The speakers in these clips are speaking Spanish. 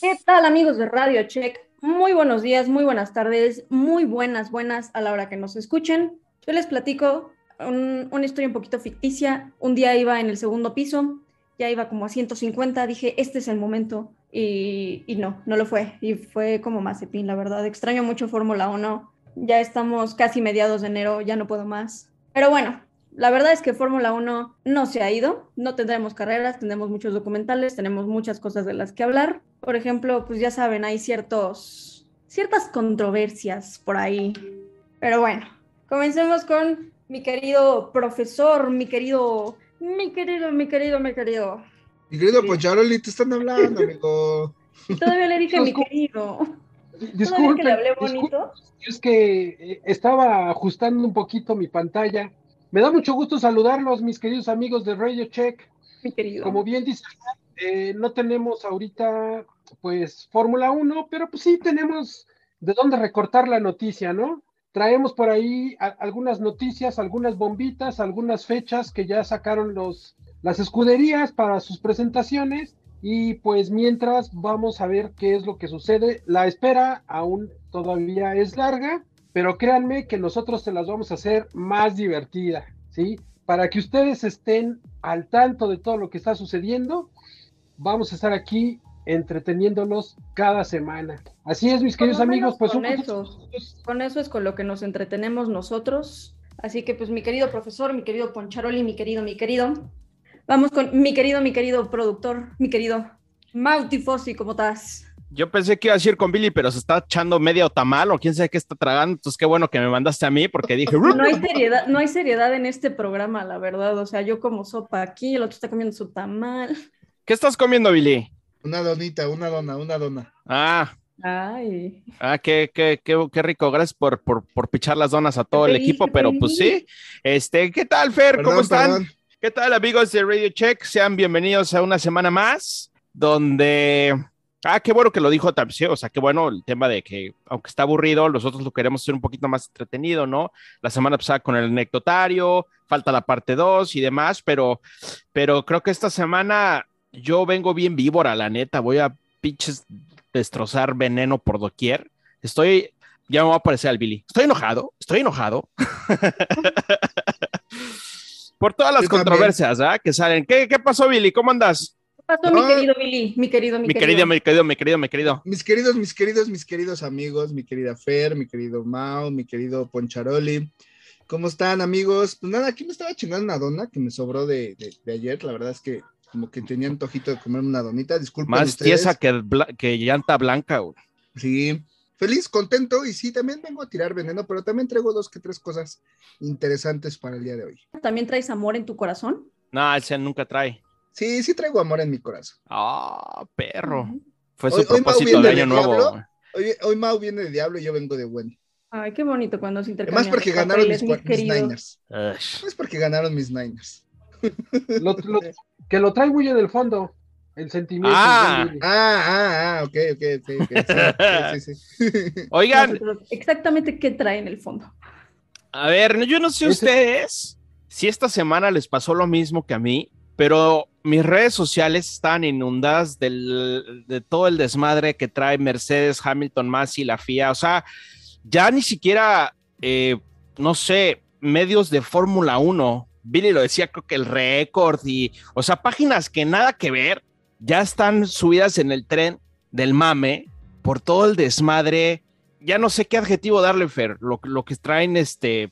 ¿Qué tal amigos de Radio Check? Muy buenos días, muy buenas tardes, muy buenas, buenas a la hora que nos escuchen. Yo les platico un- una historia un poquito ficticia. Un día iba en el segundo piso, ya iba como a 150, dije, este es el momento. Y, y no, no lo fue. Y fue como Mazepin, la verdad. Extraño mucho Fórmula 1. Ya estamos casi mediados de enero, ya no puedo más. Pero bueno, la verdad es que Fórmula 1 no se ha ido, no tendremos carreras, tendremos muchos documentales, tenemos muchas cosas de las que hablar. Por ejemplo, pues ya saben, hay ciertos, ciertas controversias por ahí. Pero bueno, comencemos con mi querido profesor, mi querido, mi querido, mi querido, mi querido. Mi querido Poncharoli, te están hablando, amigo. Todavía le dije mi Disculpe. querido. Disculpe, que le hablé disculpe, bonito. es que eh, estaba ajustando un poquito mi pantalla. Me da mucho gusto saludarlos, mis queridos amigos de Radio Check. Mi querido. Como bien dice, eh, no tenemos ahorita, pues, Fórmula 1, pero pues sí tenemos de dónde recortar la noticia, ¿no? Traemos por ahí algunas noticias, algunas bombitas, algunas fechas que ya sacaron los, las escuderías para sus presentaciones. Y pues mientras vamos a ver qué es lo que sucede. La espera aún todavía es larga, pero créanme que nosotros se las vamos a hacer más divertida, ¿sí? Para que ustedes estén al tanto de todo lo que está sucediendo, vamos a estar aquí entreteniéndolos cada semana. Así es, mis queridos amigos, pues con un eso. Con eso es con lo que nos entretenemos nosotros. Así que, pues, mi querido profesor, mi querido Poncharoli, mi querido, mi querido. Vamos con mi querido, mi querido productor, mi querido Mauti Fossi, ¿cómo estás? Yo pensé que iba a decir con Billy, pero se está echando medio tamal o quién sabe qué está tragando. Entonces, qué bueno que me mandaste a mí porque dije, No hay seriedad, no hay seriedad en este programa, la verdad. O sea, yo como sopa aquí, el otro está comiendo su tamal. ¿qué estás comiendo, Billy? Una donita, una dona, una dona. Ah, Ay. ah, qué, qué, qué, qué rico. Gracias por, por, por pichar las donas a todo el equipo, pero pues sí. Este, ¿qué tal, Fer? ¿Cómo Perdón, están? perdón. ¿Qué tal, amigos de Radio Check? Sean bienvenidos a una semana más donde. Ah, qué bueno que lo dijo Tapsio, o sea, qué bueno el tema de que, aunque está aburrido, nosotros lo queremos hacer un poquito más entretenido, ¿no? La semana pasada con el anecdotario, falta la parte 2 y demás, pero, pero creo que esta semana yo vengo bien víbora, la neta, voy a pinches destrozar veneno por doquier. Estoy, ya me va a parecer al Billy. Estoy enojado, estoy enojado. por todas las Yo controversias ¿verdad? que salen. ¿Qué, ¿Qué pasó, Billy? ¿Cómo andas? ¿Qué pasó, mi querido Billy? Mi querido, mi, Mi querido, mi querido, mi querido, mi querido. Mis queridos, mis queridos, mis queridos amigos, mi querida Fer, mi querido Mao, mi querido Poncharoli. ¿Cómo están, amigos? Pues nada, aquí me estaba chingando una dona que me sobró de, de- de ayer. La verdad es que como que tenía antojito de comerme una donita. Disculpen Más ustedes. tiesa que, que llanta blanca. güey. Sí, feliz, contento y sí, también vengo a tirar veneno, pero también traigo dos que tres cosas interesantes para el día de hoy. ¿También traes amor en tu corazón? No, ese nunca trae. Sí, sí traigo amor en mi corazón. Ah, perro. Fue Hoy- su hoy propósito viene de de año nuevo. diablo. Hoy, hoy Mau viene de diablo y yo vengo de bueno. Ay, qué bonito cuando se intercambian. Además porque los ganaron mis, mis. Niners. Es porque ganaron mis Niners. Lo- lo- que lo trae muy en el fondo, el sentimiento. Ah. Ah, ah, ah, ok, ok, ok. ok. Sí, sí, sí. Oigan, Nosotros, Exactamente qué trae en el fondo. a ver, no- yo no sé Ese- ustedes si esta semana les pasó lo mismo que a mí, pero mis redes sociales están inundadas del- de todo el desmadre que trae Mercedes, Hamilton, Masi, la FIA. O sea, ya ni siquiera, eh, no sé, medios de Fórmula 1. Billy lo decía, creo que el récord y, o sea, páginas que nada que ver, ya están subidas en el tren del mame por todo el desmadre. Ya no sé qué adjetivo darle, Fer, lo, lo que traen este,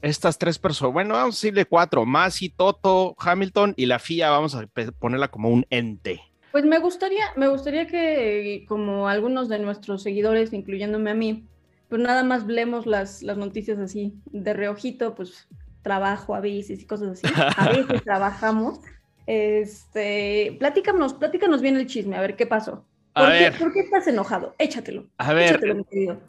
estas tres personas. Bueno, vamos a decirle cuatro: Masi, Toto, Hamilton y la FIA. Vamos a ponerla como un ente. Pues me gustaría, me gustaría que, como algunos de nuestros seguidores, incluyéndome a mí, pues nada más leemos las, las noticias así, de reojito, pues trabajo a veces y cosas así. A veces trabajamos. Este, platícanos, platícanos bien el chisme, a ver qué pasó. A ¿Por, qué, ver, por qué estás enojado? Échatelo. a ver, Échatelo, mi querido.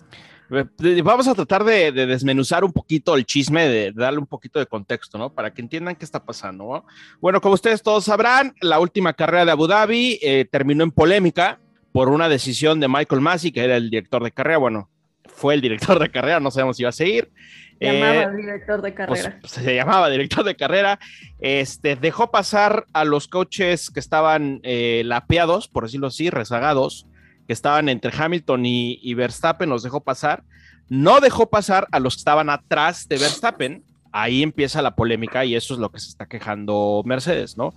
Vamos a tratar de, de desmenuzar un poquito el chisme, de, de darle un poquito de contexto, ¿no? Para que entiendan qué está pasando, ¿no? Bueno, como ustedes todos sabrán, la última carrera de Abu Dhabi eh, terminó en polémica por una decisión de Michael Massey, que era el director de carrera. Bueno, fue el director de carrera, no sabemos si iba a seguir. Llamaba Eh, director de pues, carrera. se llamaba director de carrera, este, dejó pasar a los coches que estaban eh, lapeados, por decirlo así, rezagados, que estaban entre Hamilton y, y Verstappen, los dejó pasar. No dejó pasar a los que estaban atrás de Verstappen. Ahí empieza la polémica y eso es lo que se está quejando Mercedes, ¿no?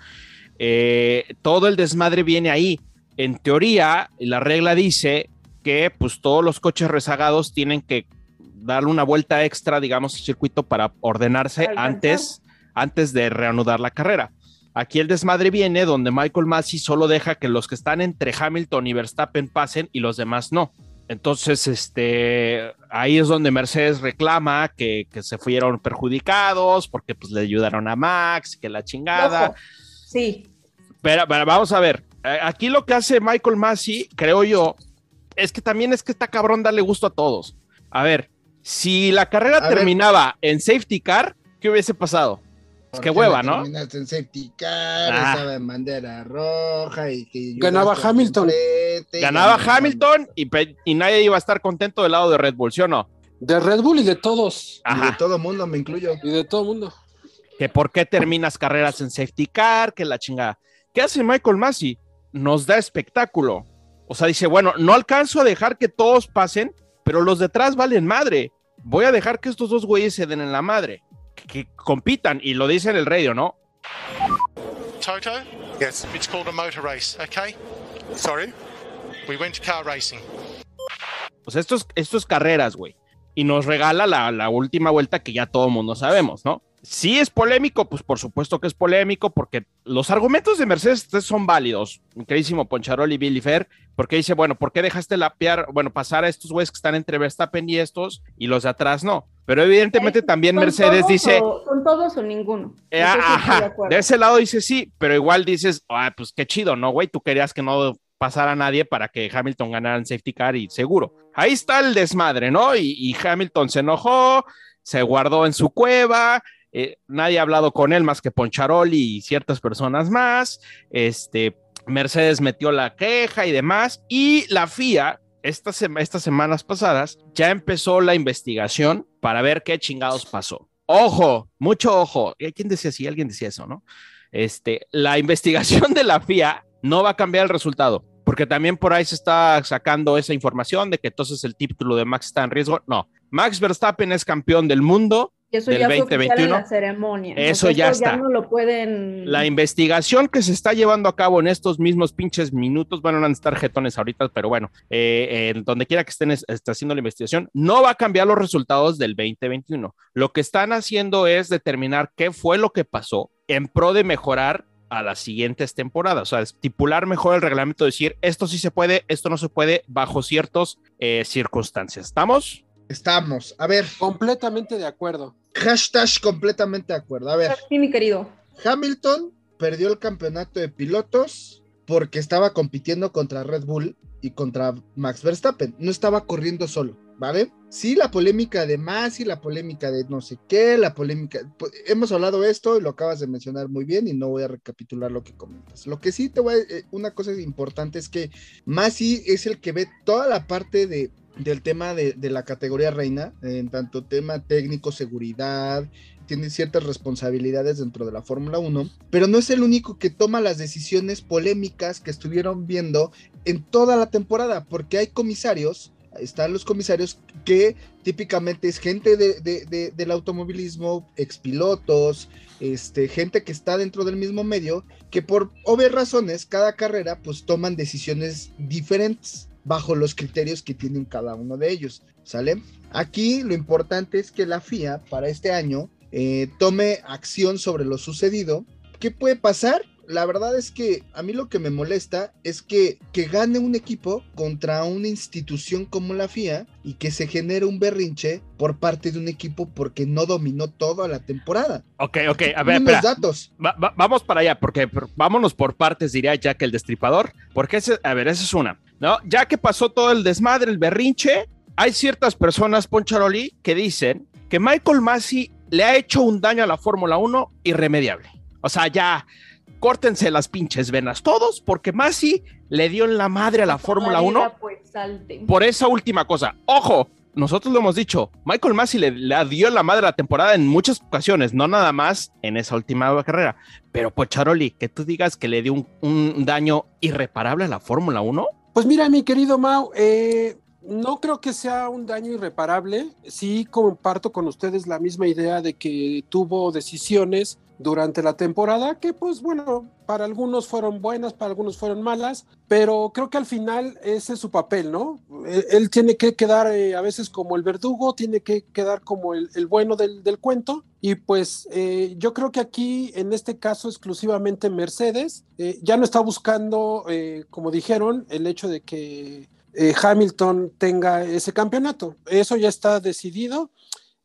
Eh, todo el desmadre viene ahí. En teoría, la regla dice que pues todos los coches rezagados tienen que darle una vuelta extra, digamos, al circuito para ordenarse Alcanzar. antes, antes de reanudar la carrera. Aquí el desmadre viene donde Michael Massey solo deja que los que están entre Hamilton y Verstappen pasen y los demás no. Entonces, este, ahí es donde Mercedes reclama que, que se fueron perjudicados porque pues le ayudaron a Max, que la chingada. Ojo. Sí, Pero, pero vamos a ver, eh, aquí lo que hace Michael Massey, creo yo, es que también es que está cabrón darle gusto a todos. A ver, si la carrera A ver. terminaba en safety car, ¿qué hubiese pasado? Es que ¿Por qué hueva, no ¿no? terminaste en safety car, Ah. estaba en bandera roja y que Ganaba Hamilton. Ganaba Hamilton y, nadie iba a estar contento del lado de Red Bull, ¿sí o no? De Red Bull y de todos. Y de todo mundo, me incluyo. Y de todo el mundo. Que por qué terminas carreras en safety car, que la chingada. ¿Qué hace Michael Massey? Nos da espectáculo. O sea, dice, bueno, no alcanzo a dejar que todos pasen, pero los detrás valen madre. Voy a dejar que estos dos güeyes se den en la madre. Que, que compitan. Y lo dice en el radio, ¿no? Toto? Yes. It's called a motor race, okay? Sorry? We went to car racing. O sea, esto es, esto es carreras, güey. Y nos regala la, la última vuelta que ya todo el mundo sabemos, ¿no? Si es polémico, pues por supuesto que es polémico, porque los argumentos de Mercedes son válidos, mi queridísimo Poncharoli y Billy Fair, porque dice, bueno, ¿por qué dejaste lapear, bueno, pasar a estos güeyes que están entre Verstappen y estos y los de atrás no? Pero evidentemente también ¿Con Mercedes dice, o- ¿Con todos o ninguno? eh, sí de ajá, de ese lado dice sí, pero igual dices, ah, pues qué chido, ¿no, güey? Tú querías que no pasara nadie para que Hamilton ganara en safety car y seguro. Ahí está el desmadre, ¿no? Y, y Hamilton se enojó, se guardó en su cueva, eh, nadie ha hablado con él más que Poncharoli y ciertas personas más. Este, Mercedes metió la queja y demás, y la FIA. Estas, estas semanas pasadas ya empezó la investigación para ver qué chingados pasó. Ojo, mucho ojo. Eh, ¿Quién decía así? Alguien decía eso, ¿no? Este, la investigación de la FIA no va a cambiar el resultado, porque también por ahí se está sacando esa información de que entonces el título de Max está en riesgo. No, Max Verstappen es campeón del mundo. Y eso del ya fue oficial en 2021. la ceremonia. Eso sea, ya esto está. no lo pueden. La investigación que se está llevando a cabo en estos mismos pinches minutos, bueno, van a estar jetones ahorita, pero bueno, eh, donde quiera que estén es- está haciendo la investigación, no va a cambiar los resultados del 2021. Lo que están haciendo es determinar qué fue lo que pasó en pro de mejorar a las siguientes temporadas, o sea, estipular mejor el reglamento, decir esto sí se puede, esto no se puede bajo ciertas circunstancias. ¿Estamos? Estamos. A ver, Completamente de acuerdo. hashtag completamente de acuerdo. A ver, Sí, mi querido. Hamilton perdió el campeonato de pilotos porque estaba compitiendo contra Red Bull y contra Max Verstappen. No estaba corriendo solo, ¿vale? Sí, la polémica de más y la polémica de no sé qué, la polémica. pues, hemos hablado de esto y lo acabas de mencionar muy bien y no voy a recapitular lo que comentas. Lo que sí te voy a. eh, una cosa importante es que Masi es el que ve toda la parte de, del tema de, de la categoría reina, en tanto tema técnico, seguridad, tiene ciertas responsabilidades dentro de la Fórmula 1, pero no es el único que toma las decisiones polémicas que estuvieron viendo en toda la temporada, porque hay comisarios, están los comisarios que típicamente es gente de- de- de- del automovilismo, expilotos, este, gente que está dentro del mismo medio, que por obvias razones, cada carrera, pues toman decisiones diferentes bajo los criterios que tienen cada uno de ellos, ¿sale? Aquí lo importante es que la FIA para este año eh, tome acción sobre lo sucedido. ¿Qué puede pasar? La verdad es que a mí lo que me molesta es que, que gane un equipo contra una institución como la FIA y que se genere un berrinche por parte de un equipo porque no dominó toda la temporada. Ok, ok, a ver, espera. datos. Va- va- vamos para allá, porque vámonos por partes, diría Jack el Destripador, porque ese, a ver, esa es una, ¿no? Ya que pasó todo el desmadre, el berrinche, hay ciertas personas, Poncharoli, que dicen que Michael Massey le ha hecho un daño a la Fórmula 1 irremediable. O sea, ya córtense las pinches venas todos, porque Massey le dio en la madre a la Fórmula 1 Pues por esa última cosa. Ojo, nosotros lo hemos dicho, Michael Massey le, le dio en la madre a la temporada en muchas ocasiones, no nada más en esa última carrera. Pero Pocharoli, que tú digas que le dio un, un daño irreparable a la Fórmula 1, Pues mira, mi querido Mau, eh, no creo que sea un daño irreparable. Sí comparto con ustedes la misma idea de que tuvo decisiones durante la temporada que pues bueno, para algunos fueron buenas, para algunos fueron malas, pero creo que al final ese es su papel, ¿no? Él, tiene que quedar eh, a veces como el verdugo, tiene que quedar como el, el bueno del, del, cuento y pues eh, yo creo que aquí en este caso exclusivamente Mercedes eh, ya no está buscando, como dijeron, el hecho de que Hamilton tenga ese campeonato. Eso ya está decidido.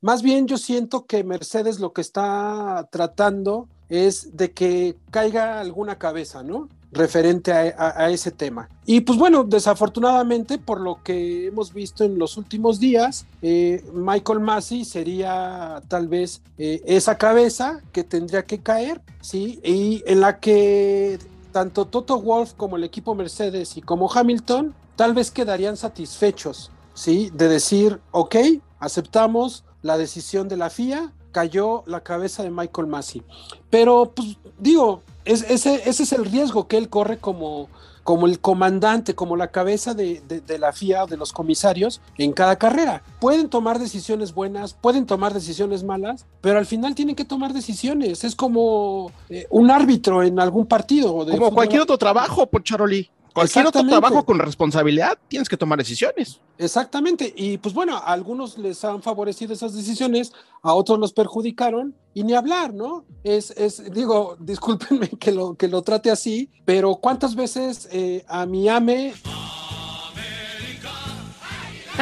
Más bien yo siento que Mercedes lo que está tratando es de que caiga alguna cabeza, ¿no? Referente a, ese tema. Y pues bueno, desafortunadamente, por lo que hemos visto en los últimos días, eh, Michael Massey sería tal vez eh, esa cabeza que tendría que caer, ¿sí? Y en la que tanto Toto Wolf como el equipo Mercedes y como Hamilton tal vez quedarían satisfechos, ¿sí? De decir, ok, aceptamos la decisión de la FIA, cayó la cabeza de Michael Massey. Pero, pues, digo, es, ese, ese, es el riesgo que él corre como, como el comandante, como la cabeza de, de, de, la FIA o de los comisarios en cada carrera. Pueden tomar decisiones buenas, pueden tomar decisiones malas, pero al final tienen que tomar decisiones. Es como eh, un árbitro en algún partido. como fútbol. cualquier otro trabajo, Pocharoli. Cualquier otro trabajo con responsabilidad tienes que tomar decisiones. Exactamente. Y pues bueno, a algunos les han favorecido esas decisiones, a otros los perjudicaron y ni hablar, ¿no? Es, es digo, discúlpenme que lo, que lo trate así, pero ¿cuántas veces eh, a mi ame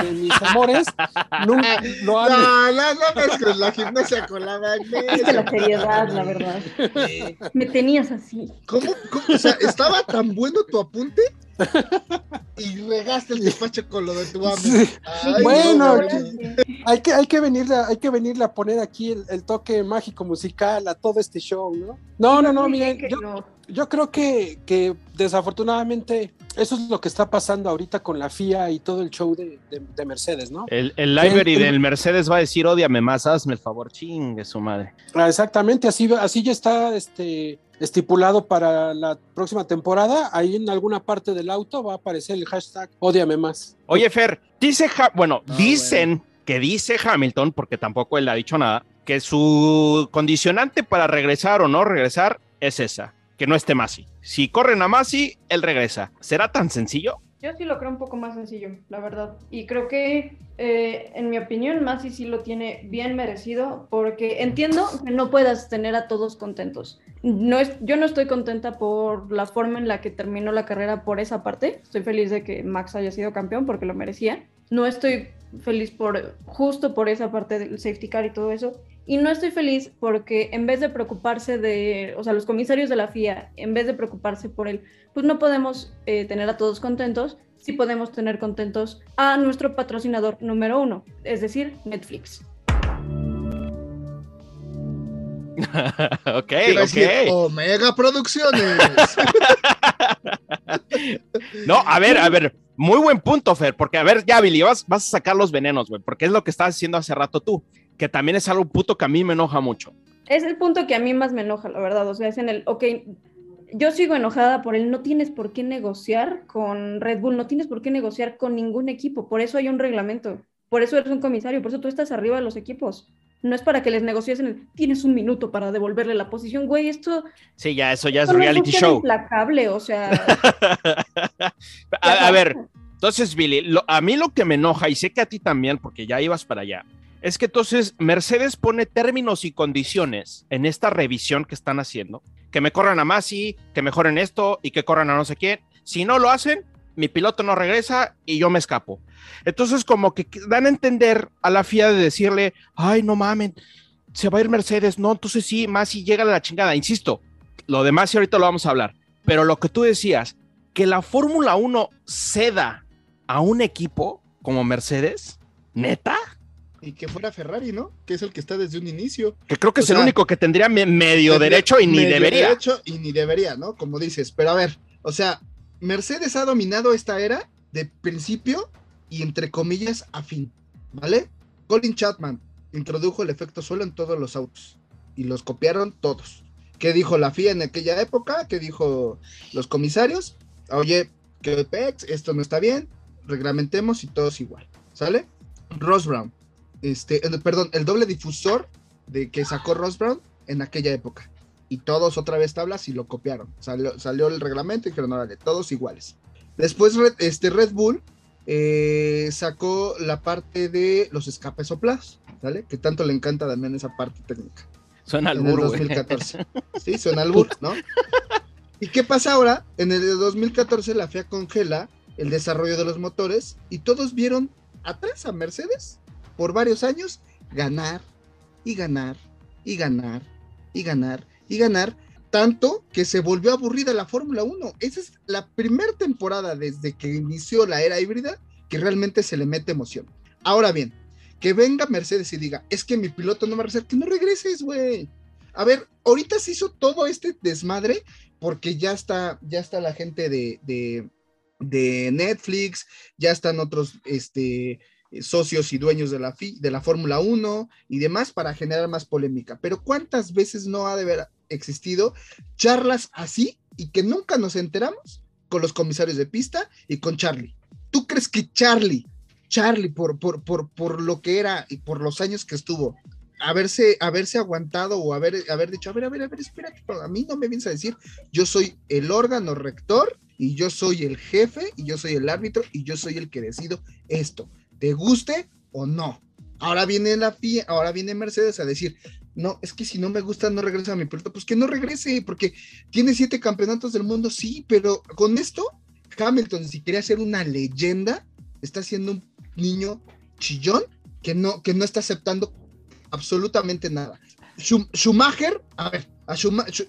de mis amores nunca lo han... No, no, no, no, la gimnasia con la magnesia. la seriedad, la verdad. Me tenías así. ¿Cómo, ¿Cómo? O sea, ¿estaba tan bueno tu apunte? Y regaste el despacho con lo de tu. Sí. Ay, bueno, no, hay, que, hay, que venirle, hay que venirle a poner aquí el, el, toque mágico musical a todo este show, ¿no? No, no, no, miren, yo, no. yo creo que, que, desafortunadamente eso es lo que está pasando ahorita con la FIA y todo el show de, de, de Mercedes, ¿no? El, el library el, del Mercedes va a decir, odiame más, hazme el favor, chingue su madre. Ah, exactamente, así, así ya está este estipulado para la próxima temporada, ahí en alguna parte del auto va a aparecer el hashtag odiame más. Oye, Fer, dice, bueno, no, dicen bueno. que dice Hamilton, porque tampoco él ha dicho nada, que su condicionante para regresar o no regresar es esa, que no esté Masi. Si corren a Masi, él regresa. ¿Será tan sencillo? Yo sí lo creo un poco más sencillo, la verdad. Y creo que, eh, en mi opinión, Masi sí lo tiene bien merecido, porque entiendo que no puedas tener a todos contentos. No es, yo no estoy contenta por la forma en la que terminó la carrera por esa parte. Estoy feliz de que Max haya sido campeón porque lo merecía. No estoy feliz por justo por esa parte del safety car y todo eso. Y no estoy feliz porque en vez de preocuparse de, o sea, los comisarios de la FIA, en vez de preocuparse por él, pues no podemos eh, tener a todos contentos, sí podemos tener contentos a nuestro patrocinador número uno, es decir, Netflix. ok, Quiero ok. Decir, Omega Producciones. no, a ver, a ver, muy buen punto, Fer, porque a ver, ya, Billy, vas, vas a sacar los venenos, güey, porque es lo que estabas haciendo hace rato tú, que también es algo puto que a mí me enoja mucho. Es el punto que a mí más me enoja, la verdad, o sea, es en el, ok, yo sigo enojada por él, no tienes por qué negociar con Red Bull, no tienes por qué negociar con ningún equipo, por eso hay un reglamento, por eso eres un comisario, por eso tú estás arriba de los equipos. No es para que les negocies en el, tienes un minuto para devolverle la posición, güey, esto... Sí, ya, eso ya es reality show. implacable, o sea... a, a, ver, entonces, Billy, lo, a mí lo que me enoja, y sé que a ti también, porque ya ibas para allá, es que entonces Mercedes pone términos y condiciones en esta revisión que están haciendo, que me corran a Masi, que mejoren esto y que corran a no sé quién. Si no lo hacen, mi piloto no regresa y yo me escapo. Entonces como que dan a entender a la FIA de decirle, ay, no mamen, se va a ir Mercedes, no, entonces sí, Masi llega a la chingada. Insisto, lo de Masi ahorita lo vamos a hablar, pero lo que tú decías, que la Fórmula 1 ceda a un equipo como Mercedes, ¿Neta? Y que fuera Ferrari, ¿no? Que es el que está desde un inicio. Que creo que O es el único que tendría me- medio Tendría derecho y ni medio debería. derecho y ni debería, ¿no? Como dices. Pero a ver, o sea, Mercedes ha dominado esta era de principio y entre comillas a fin, ¿vale? Colin Chapman introdujo el efecto suelo en todos los autos y los copiaron todos. ¿Qué dijo la FIA en aquella época? ¿Qué dijo los comisarios? Oye, que pex, esto no está bien, reglamentemos y todos igual, ¿sale? Ross Brown, este, eh, perdón, el doble difusor de que sacó Ross Brown en aquella época. Y todos otra vez tablas y lo copiaron. Salió, salió el reglamento y dijeron, órale, todos iguales. Después este Red Bull eh, sacó la parte de los escapes soplados, ¿sale? Que tanto le encanta también esa parte técnica Suena al burro, güey. 2014. Sí, suena al burro, ¿no? ¿Y qué pasa ahora? En el 2014 la FIA congela el desarrollo de los motores y todos vieron atrás a Mercedes por varios años ganar y ganar y ganar y ganar y ganar tanto que se volvió aburrida la Fórmula 1. Esa es la primera temporada desde que inició la era híbrida que realmente se le mete emoción. Ahora bien, que venga Mercedes y diga, es que mi piloto no va a regresar, que no regreses, güey. A ver, ahorita se hizo todo este desmadre porque ya está, ya está la gente de, de, Netflix, ya están otros este, socios y dueños de la, de la Fórmula 1 y demás para generar más polémica. Pero ¿cuántas veces no ha de haber existido charlas así y que nunca nos enteramos con los comisarios de pista y con Charlie? ¿Tú crees que Charlie, Charlie, por, por, por, por lo que era y por los años que estuvo, haberse, haberse aguantado o haber, haber dicho, a ver, a ver, a ver, espérate, a mí no me vienes a decir, yo soy el órgano rector y yo soy el jefe y yo soy el árbitro y yo soy el que decido esto, te guste o no. Ahora viene la ahora viene Mercedes a decir, no, es que si no me gusta no regresa a mi piloto, pues que no regrese, porque tiene siete campeonatos del mundo, sí, pero con esto, Hamilton, si quería ser una leyenda, está siendo un niño chillón que no, que no está aceptando absolutamente nada. Schum- Schumacher, a ver, a,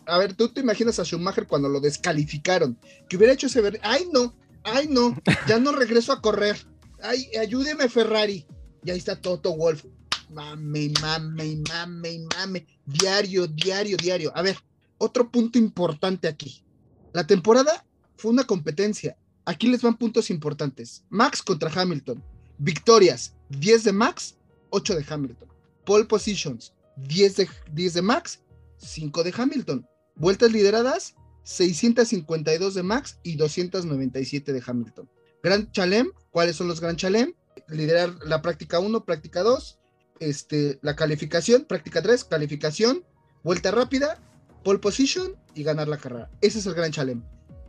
a ver, tú te imaginas a Schumacher cuando lo descalificaron, que hubiera hecho ese ver, ay no, ay no, ya no regreso a correr, ay, ayúdeme Ferrari, y ahí está Toto Wolf, mame, mame, mame, mame, diario, diario, diario. A ver, otro punto importante aquí, la temporada fue una competencia, aquí les van puntos importantes, Max contra Hamilton, victorias, 10 de Max, 8 de Hamilton pole positions, 10 de, 10 de Max, 5 de Hamilton. Vueltas lideradas, 652 de Max y 297 de Hamilton. Gran Chalem, ¿cuáles son los Gran Chalem? Liderar la práctica 1, práctica 2, este, la calificación, práctica 3, calificación, vuelta rápida, pole position y ganar la carrera. Ese es el Gran Chalem.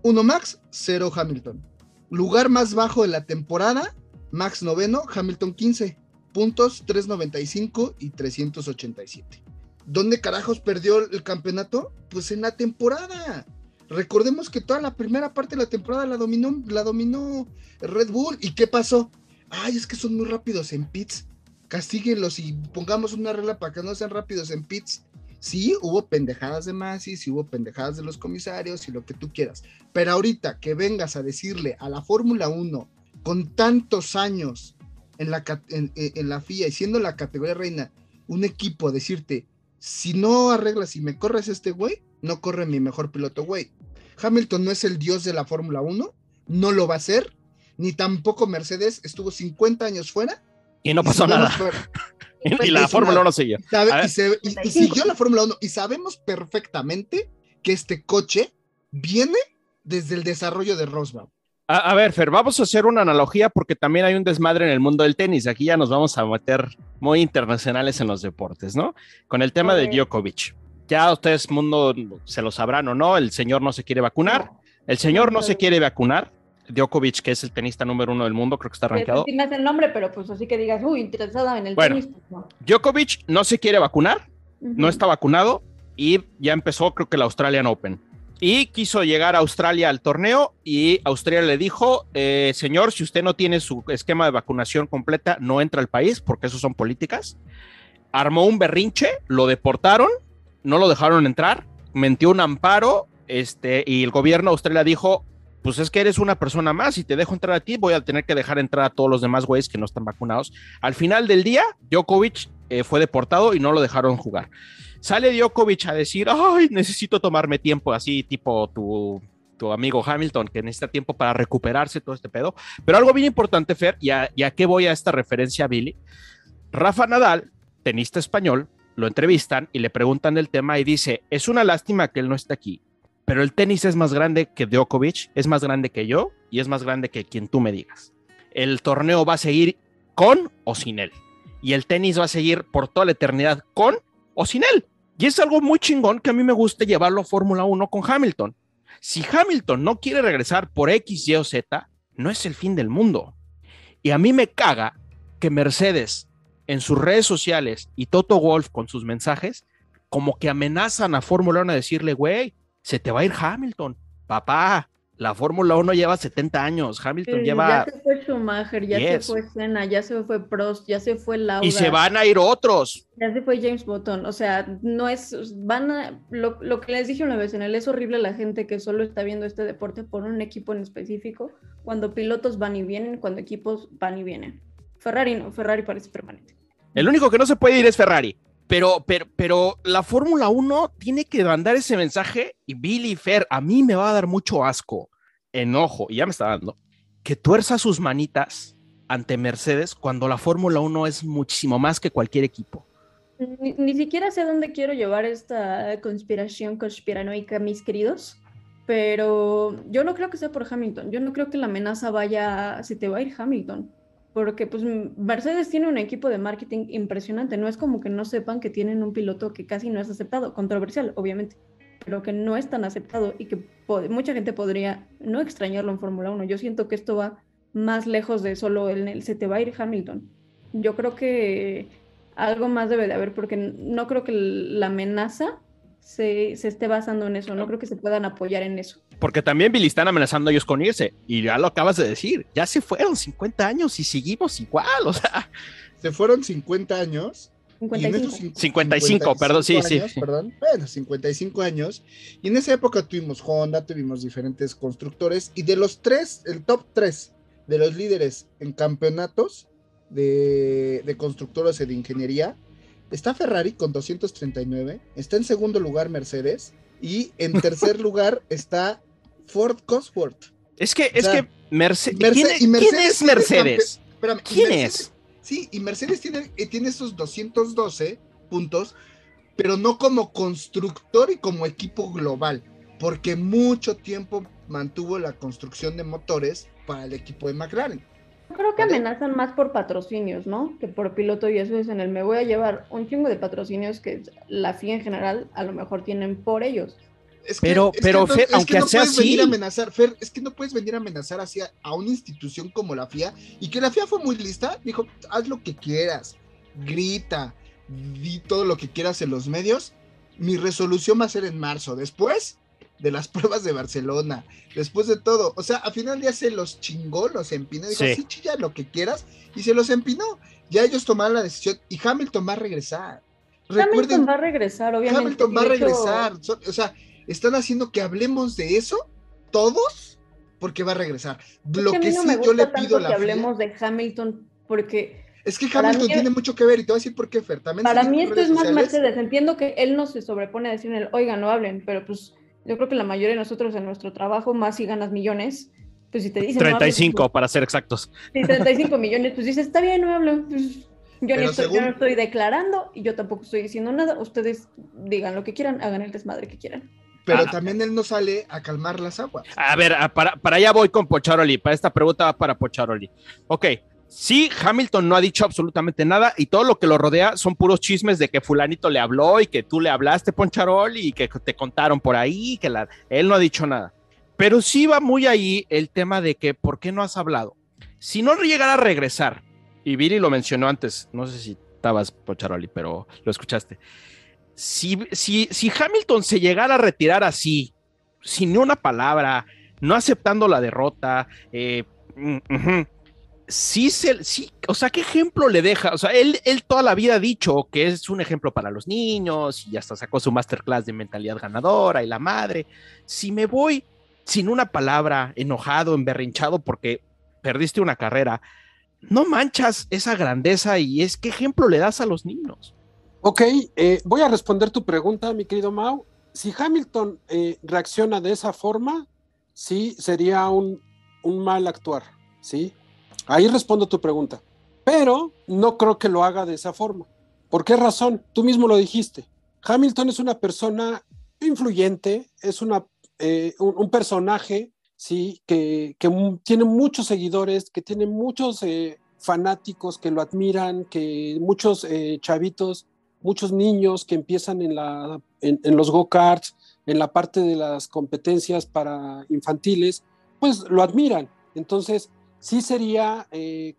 1 Max, 0 Hamilton. Lugar más bajo de la temporada, Max noveno, Hamilton 15 puntos 395 y 387. ¿Dónde carajos perdió el campeonato? Pues en la temporada. Recordemos que toda la primera parte de la temporada la dominó, la dominó Red Bull. ¿Y qué pasó? Ay, es que son muy rápidos en pits. Castíguenlos y pongamos una regla para que no sean rápidos en pits. Sí, hubo pendejadas de Masi, sí hubo pendejadas de los comisarios y lo que tú quieras. Pero ahorita que vengas a decirle a la Fórmula 1 con tantos años en la, ca- en, la FIA y siendo la categoría reina, un equipo decirte, si no arreglas y me corres este güey, no corre mi mejor piloto, güey. Hamilton no es el dios de la Fórmula 1, no lo va a ser, ni tampoco Mercedes estuvo 50 años fuera. Y no y pasó sabemos nada. Y la Fórmula una- 1 siguió. y sabe- y se- y- y 35. siguió la Fórmula 1 y sabemos perfectamente que este coche viene desde el desarrollo de Rosberg. A, a ver, Fer, vamos a hacer una analogía porque también hay un desmadre en el mundo del tenis. Aquí ya nos vamos a meter muy internacionales en los deportes, ¿no? Con el tema de Ok. Djokovic. Ya ustedes, mundo, se lo sabrán o no, el señor no se quiere vacunar. El señor no se quiere vacunar. Djokovic, que es el tenista número uno del mundo, creo que está arrancado. Sí me hace el nombre, pero pues así que digas, uy, interesada en el Bueno. tenis. no. Djokovic no se quiere vacunar, Ujú. no está vacunado y ya empezó, creo que la Australian Open. Y quiso llegar a Australia al torneo y Australia le dijo, eh, señor, si usted no tiene su esquema de vacunación completa, no entra al país porque eso son políticas. Armó un berrinche, lo deportaron, no lo dejaron entrar, metió un amparo este, y el gobierno de Australia dijo, pues es que eres una persona más y te dejo entrar a ti, voy a tener que dejar entrar a todos los demás güeyes que no están vacunados. Al final del día, Djokovic eh, fue deportado y no lo dejaron jugar. Sale Djokovic a decir, ay, necesito tomarme tiempo, así tipo tu, tu amigo Hamilton, que necesita tiempo para recuperarse todo este pedo. Pero algo bien importante, Fer, y a, y a qué voy a esta referencia, Billy. Rafa Nadal, tenista español, lo entrevistan y le preguntan el tema y dice, es una lástima que él no esté aquí, pero el tenis es más grande que Djokovic, es más grande que yo y es más grande que quien tú me digas. El torneo va a seguir con o sin él. Y el tenis va a seguir por toda la eternidad con o sin él. Y es algo muy chingón que a mí me gusta llevarlo a Fórmula 1 con Hamilton. Si Hamilton no quiere regresar por X, Y o Z, no es el fin del mundo. Y a mí me caga que Mercedes en sus redes sociales y Toto Wolf con sus mensajes, como que amenazan a Fórmula 1 a decirle, güey, se te va a ir Hamilton, papá. La Fórmula 1 lleva 70 años, Hamilton Sí, lleva... Ya se fue Schumacher, ya Yes. se fue Senna, ya se fue Prost, ya se fue Lauda. Y se van a ir otros. Ya se fue James Button, o sea, no es, van a, lo, lo que les dije una vez en él, es horrible la gente que solo está viendo este deporte por un equipo en específico, cuando pilotos van y vienen, cuando equipos van y vienen. Ferrari no, Ferrari parece permanente. El único que no se puede ir es Ferrari. Pero, pero, pero la Fórmula 1 tiene que mandar ese mensaje y Billy Fer, a mí me va a dar mucho asco, enojo, y ya me está dando, que tuerza sus manitas ante Mercedes cuando la Fórmula 1 es muchísimo más que cualquier equipo. Ni, ni siquiera sé dónde quiero llevar esta conspiración conspiranoica, mis queridos, pero yo no creo que sea por Hamilton, yo no creo que la amenaza vaya, se te va a ir Hamilton, porque pues Mercedes tiene un equipo de marketing impresionante, no es como que no sepan que tienen un piloto que casi no es aceptado, controversial, obviamente, pero que no es tan aceptado y que mucha gente podría no extrañarlo en Fórmula 1. Yo siento que esto va más lejos de solo el, el se te va a ir Hamilton. Yo creo que algo más debe de haber, porque no creo que la amenaza se, se esté basando en eso, no creo que se puedan apoyar en eso. Porque también Billy están amenazando a ellos con irse. Y ya lo acabas de decir. Ya se fueron 50 años y seguimos igual. O sea, Se fueron 50 años. y en 55. esos cin- 55, perdón, sí, sí, años, sí. Perdón, bueno, 55 años. Y en esa época tuvimos Honda, tuvimos diferentes constructores. Y de los tres, el top 3 de los líderes en campeonatos de, de constructores y de ingeniería, está Ferrari con 239. Está en segundo lugar Mercedes. Y en tercer lugar está Ford Cosworth. es que, O es sea, que Merce- Merce- ¿quién, es- Mercedes tiene Mercedes? Espérame, ¿Quién Mercedes- es? Sí, y Mercedes tiene, eh, tiene esos 212 puntos, pero no como constructor y como equipo global, porque mucho tiempo mantuvo la construcción de motores para el equipo de McLaren. Creo que amenazan más por patrocinios, ¿no? Que por piloto y eso es en el me voy a llevar un chingo de patrocinios que la FIA en general a lo mejor tienen por ellos. Es que- Pero- es que pero, no- Fer, es que aunque no sea puedes venir a así- amenazar, Fer, es que no puedes venir a amenazar hacia a una institución como la FIA y que la FIA fue muy lista, dijo, haz lo que quieras, grita, di todo lo que quieras en los medios. Mi resolución va a ser en marzo, después de las pruebas de Barcelona, después de todo. O sea, al final ya se los chingó, los empinó, dijo, Sí. sí, chilla lo que quieras, y se los empinó. Ya ellos tomaron la decisión y Hamilton va a regresar. Recuerden, Hamilton va a regresar, obviamente. Hamilton va a hecho, regresar. O sea, están haciendo que hablemos de eso todos porque va a regresar. es Lo que a mí que no sí me yo le pido tanto a la que hablemos de Hamilton porque es que Hamilton mí- tiene mucho que ver y te voy a decir por qué, Fer. También Para mí esto es más sociales. Mercedes. Entiendo que él no se sobrepone a decir, oigan, no hablen, pero pues yo creo que la mayoría de nosotros en nuestro trabajo, más si ganas millones, pues si te dicen... no hables, 35 para ser exactos. pues, sí, 35 millones, pues dices, está bien, no hablo. Pues, yo, no estoy declarando y yo tampoco estoy diciendo nada. Ustedes digan lo que quieran, hagan el desmadre que quieran. Pero Ah. también él no sale a calmar las aguas. A ver, a- para, para allá voy con Pocharoli. Para esta pregunta va para Pocharoli. Ok, sí, Hamilton no ha dicho absolutamente nada y todo lo que lo rodea son puros chismes de que fulanito le habló y que tú le hablaste, Poncharoli, y que te contaron por ahí, que él no ha dicho nada. Pero sí va muy ahí el tema de que, ¿por qué no has hablado? Si no llegara a regresar, y Viri lo mencionó antes, no sé si estabas, Pocharoli, pero lo escuchaste. Si, si, si Hamilton se llegara a retirar así, sin ni una palabra, no aceptando la derrota, eh, mm, sí, se, sí, o sea, ¿qué ejemplo le deja? O sea, él, él toda la vida ha dicho que es un ejemplo para los niños y hasta sacó su masterclass de mentalidad ganadora y la madre. Si me voy, sin una palabra, enojado, emberrinchado porque perdiste una carrera, no manchas esa grandeza y es qué ejemplo le das a los niños. Ok, eh, voy a responder tu pregunta, mi querido Mau. Si Hamilton eh, reacciona de esa forma, sí, sería un, un mal actuar, ¿sí? Ahí respondo tu pregunta. Pero no creo que lo haga de esa forma. ¿Por qué razón? Tú mismo lo dijiste. Hamilton es una persona influyente, es una, eh, un, personaje, ¿sí? Que, tiene muchos seguidores, que tiene muchos eh, fanáticos que lo admiran, que muchos eh, chavitos, muchos niños que empiezan en, la, en los go-karts, en la parte de las competencias para infantiles, pues lo admiran. Entonces, sí sería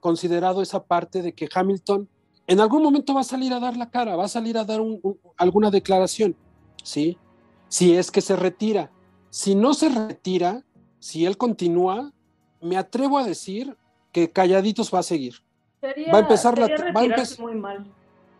considerado esa parte de que Hamilton en algún momento va a salir a dar la cara, va a salir a dar alguna declaración, ¿sí? Si es que se retira. Si no se retira, si él continúa, me atrevo a decir que calladitos va a seguir. va a empezar la... Va a empezar, muy mal.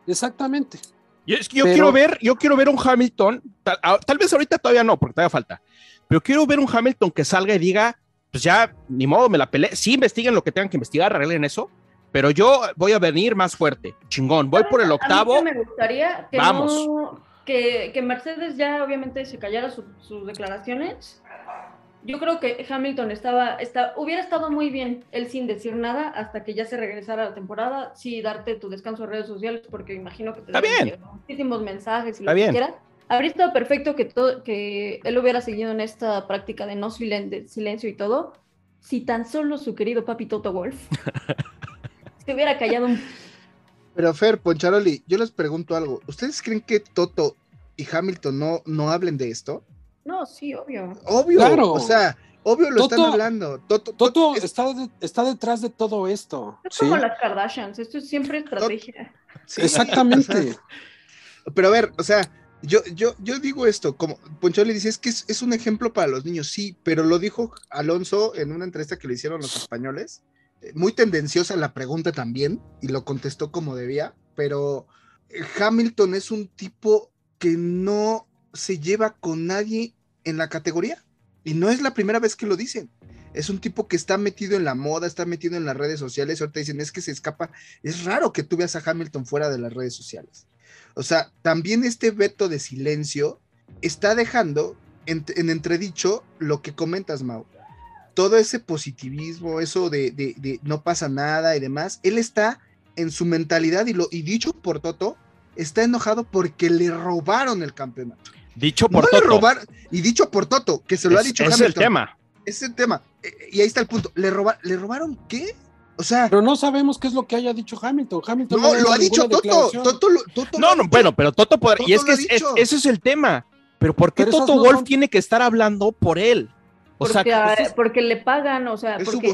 Exactamente. Yo, yo quiero ver, yo quiero ver un Hamilton, tal, vez ahorita todavía no, porque todavía falta, pero quiero ver un Hamilton que salga y diga, pues ya, ni modo, me la peleé, sí investiguen lo que tengan que investigar, arreglen eso, pero yo voy a venir más fuerte, chingón. Voy por el octavo. A mí me gustaría que, Vamos. que, Mercedes ya obviamente se callara sus declaraciones. Yo creo que Hamilton estaba, está, hubiera estado muy bien él sin decir nada hasta que ya se regresara la temporada, sí darte tu descanso en redes sociales, porque imagino que te Está muchísimos mensajes y lo que quieras. Habría estado perfecto que, todo, que él hubiera seguido en esta práctica de no silencio y todo, si tan solo su querido papi Toto Wolf Se hubiera callado un... Pero Fer, Poncharoli, yo les pregunto algo. ¿Ustedes creen que Toto y Hamilton no, no hablen de esto? No, sí, obvio. Obvio, claro. o sea, obvio lo están hablando. Toto, Toto, está, está, detrás de todo esto. Es como las Kardashians, esto es siempre estrategia. Exactamente. pero a ver, o sea, yo, yo, yo digo esto, como Poncharoli dice, es que es, un ejemplo para los niños, sí, pero lo dijo Alonso en una entrevista que le hicieron los españoles, muy tendenciosa la pregunta también, y lo contestó como debía, pero Hamilton es un tipo que no se lleva con nadie en la categoría. Y no es la primera vez que lo dicen. Es un tipo que está metido en la moda, está metido en las redes sociales. Ahorita dicen, es que se escapa. Es raro que tú veas a Hamilton fuera de las redes sociales. O sea, también este veto de silencio está dejando en, en entredicho lo que comentas, Mau todo ese positivismo, eso de, no pasa nada y demás, él está en su mentalidad y, lo, y dicho por Toto, está enojado porque le robaron el campeonato. Dicho por Toto. y dicho por Toto, que se lo ha dicho Es el tema. Es el tema. E, y ahí está el punto. ¿Le, roba, ¿Le robaron qué? O sea. Pero no sabemos qué es lo que haya dicho Hamilton. Hamilton no, lo ha dicho Toto. Toto, no, no, bueno, pero Toto puede. y es que ese es el tema. Pero ¿por qué Toto Wolf tiene que estar hablando por él? porque, le pagan, o sea, porque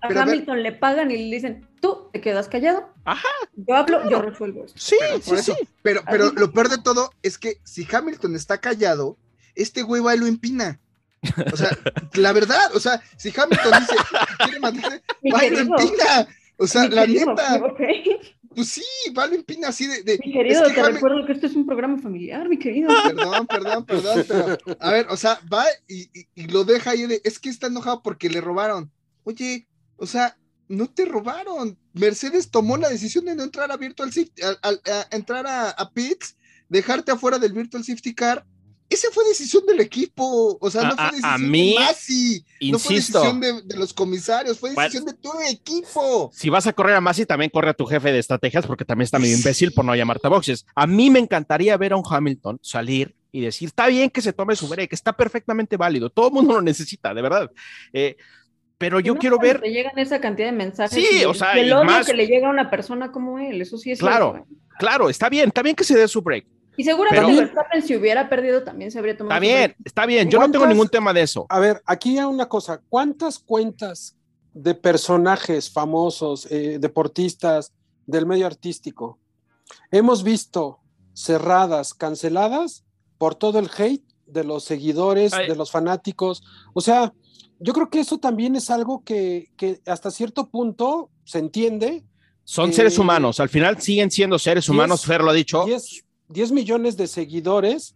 a, Hamilton le pagan y le dicen, tú te quedas callado. Ajá. Yo hablo, yo resuelvo eso. Sí, pero, sí, Pero, pero lo peor de todo es que si Hamilton está callado, este güey va y lo empina. O sea, la verdad, o sea, si Hamilton dice, quiere matar, va lo empina. O sea, la neta. Pues sí, vale Pina así de. mi querido, te recuerdo que esto es un programa familiar, mi querido. Perdón, perdón, perdón, pero. A ver, o sea, va y, lo deja ahí de. Es que está enojado porque le robaron. Oye, o sea, no te robaron. Mercedes tomó la decisión de no entrar a Virtual Safety, a, entrar a, a Pits, dejarte afuera del Virtual Safety Car esa fue decisión del equipo, o sea, no fue decisión de Masi, no fue decisión de, los comisarios, fue decisión de tu equipo. Si vas a correr a Masi, también corre a tu jefe de estrategias, porque también está medio imbécil por no llamarte a boxes. A mí me encantaría ver a un Hamilton salir y decir, está bien que se tome su break, está perfectamente válido, todo el mundo lo necesita, de verdad. Eh, pero yo quiero ver. Te llegan esa cantidad de mensajes. Sí, o sea, el odio que le llega a una persona como él, eso sí es. Claro, claro, está bien, está bien que se dé su break. Y seguramente Verstappen, si hubiera perdido, también se habría tomado. Está bien, está bien. Yo no tengo ningún tema de eso. A ver, aquí hay una cosa. ¿Cuántas cuentas de personajes famosos, eh, deportistas del medio artístico hemos visto cerradas, canceladas por todo el hate de los seguidores, de los fanáticos? O sea, yo creo que eso también es algo que, hasta cierto punto se entiende. Son seres eh, humanos, al final siguen siendo seres humanos, Fer lo ha dicho. 10 millones de seguidores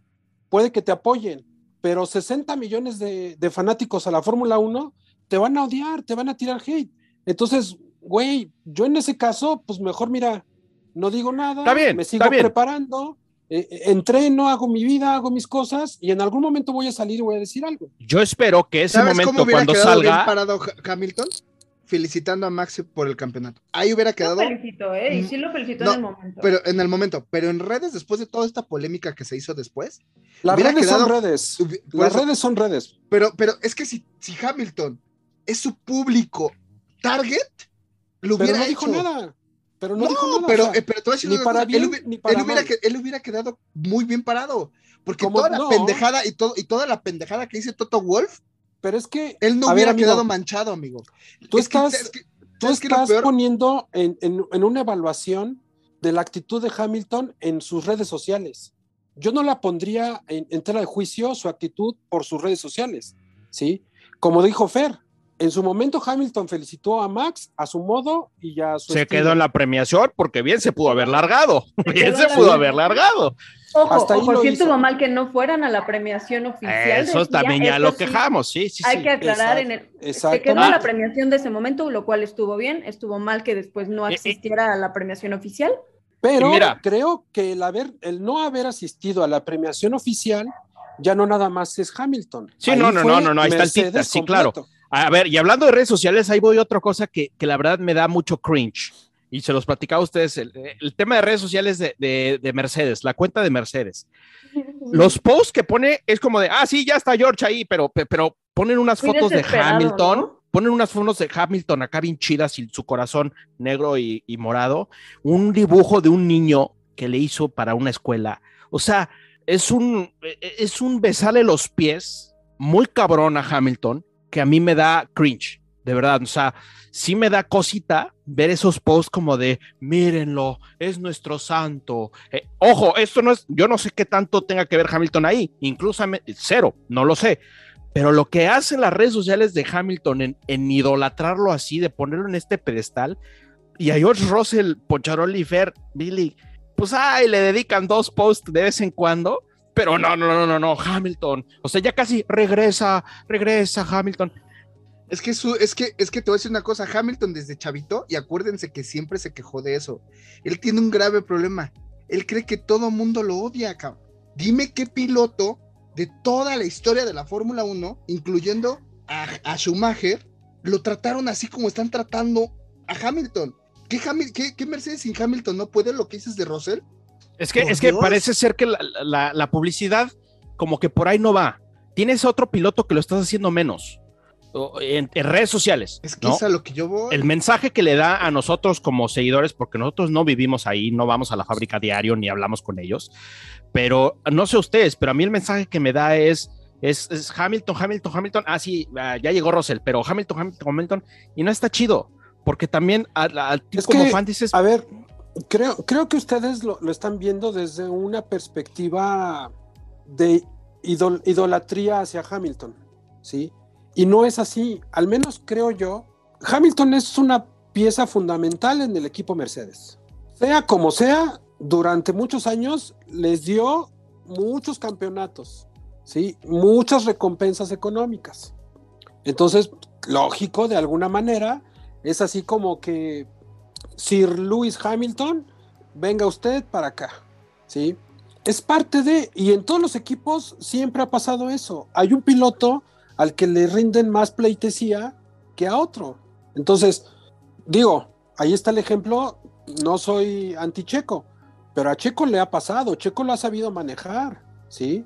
puede que te apoyen, pero 60 millones de, de fanáticos a la Fórmula 1 te van a odiar, te van a tirar hate. Entonces, güey, yo en ese caso, pues mejor mira, no digo nada, Está bien, me sigo está bien. preparando, eh, eh, entreno, hago mi vida, hago mis cosas y en algún momento voy a salir y voy a decir algo. Yo espero que ese ¿Sabes cómo momento hubiera cuando quedado bien salga, parado Ha- Hamilton? Felicitando a Max por el campeonato. Ahí hubiera Lo quedado, felicito, ¿eh? Y sí lo felicito No, en el momento. pero en el momento, pero en redes, después de toda esta polémica que se hizo después, Las redes son quedado- redes. hubi- por Las eso- redes son redes. pero, pero es que si, si Hamilton es su público target, lo Pero hubiera no hecho. dijo nada. Pero no, No, dijo nada. pero, o sea, eh, pero te voy a decir ni una para cosa, bien él, ni para él hubiera él hubiera quedado muy bien parado. Porque Como- toda la no. pendejada y, todo, y toda la pendejada que dice Toto Wolf, pero es que él no ver, hubiera amigo, quedado manchado, amigo. tú Es que- estás, es que- tú ¿sabes qué es lo estás poniendo en, en- en una evaluación de la actitud de Hamilton en sus redes sociales. Yo no la pondría en, en tela de juicio su actitud por sus redes sociales, ¿sí? Como dijo Fer, en su momento Hamilton felicitó a Max a su modo y ya su se estilo. quedó en la premiación porque bien se pudo haber largado. Se Bien se en la pudo haber largado. Ojo, hasta ahí lo sí hizo. estuvo mal que no fueran a la premiación oficial. Eso también ya eso lo sí quejamos, sí, sí, Hay sí. que aclarar Exacto, en el. Se quedó Ah. la premiación de ese momento, lo cual estuvo bien. Estuvo mal que después no Eh, eh. asistiera a la premiación oficial. Pero mira. creo que el, haber, el no haber asistido a la premiación oficial ya no nada más es Hamilton. Sí, Ahí no, no, no, no, no, ahí está el tita, sí, claro. A ver, y hablando de redes sociales, ahí voy a otra cosa que, que la verdad me da mucho cringe. Y se los platicaba a ustedes, el, el tema de redes sociales de, de- de Mercedes, la cuenta de Mercedes. Los posts que pone es como de, ah, sí, ya está George ahí, pero, pe- pero ponen unas Muy fotos de Hamilton, ¿no? ponen unas fotos de Hamilton acá bien chidas y su corazón negro y, y morado, un dibujo de un niño que le hizo para una escuela. O sea, es un, e- es un besarle los pies muy cabrón a Hamilton que a mí me da cringe, de verdad. O sea, sí me da cosita ver esos posts como de, mírenlo, es nuestro santo. Eh, ojo, esto no es, yo no sé qué tanto tenga que ver Hamilton ahí, incluso cero, no lo sé. Pero lo que hacen las redes sociales de Hamilton en, en idolatrarlo así, de ponerlo en este pedestal, y a George Russell, Poncharoli, Fer, Billy, pues ay, le dedican dos posts de vez en cuando, pero no, no, no, no, no, Hamilton. O sea, ya casi regresa, regresa Hamilton. Es que, es, que, es que te voy a decir una cosa, Hamilton desde chavito, y acuérdense que siempre se quejó de eso, él tiene un grave problema, él cree que todo mundo lo odia, cabrón. Dime qué piloto de toda la historia de la Fórmula 1, incluyendo a, a Schumacher, lo trataron así como están tratando a Hamilton. ¿Qué, Hamil- qué- qué Mercedes sin Hamilton no puede lo que dices de Russell? Es que, es que parece ser que la, la- la publicidad como que por ahí no va. Tienes otro piloto que lo estás haciendo menos en, en redes sociales. Es que ¿no? es a lo que yo voy. El mensaje que le da a nosotros como seguidores, porque nosotros no vivimos ahí, no vamos a la fábrica diario ni hablamos con ellos, pero no sé ustedes, pero a mí el mensaje que me da es, es, es Hamilton, Hamilton, Hamilton, ah, sí, ah, ya llegó Russell, pero Hamilton, Hamilton, Hamilton, y no está chido, porque también tipo Es como que, fan dices, A ver, creo, creo que ustedes lo, lo están viendo desde una perspectiva de idol- idolatría hacia Hamilton, ¿sí? Y no es así, al menos creo yo. Hamilton es una pieza fundamental en el equipo Mercedes. Sea como sea, durante muchos años les dio muchos campeonatos, ¿sí? Muchas recompensas económicas. Entonces, lógico, de alguna manera, es así como que Sir Lewis Hamilton, venga usted para acá, ¿sí? Es parte de, y en todos los equipos siempre ha pasado eso. Hay un piloto al que le rinden más pleitesía que a otro. Entonces, digo, ahí está el ejemplo, no soy anti-Checo, pero a Checo le ha pasado, Checo lo ha sabido manejar, ¿sí?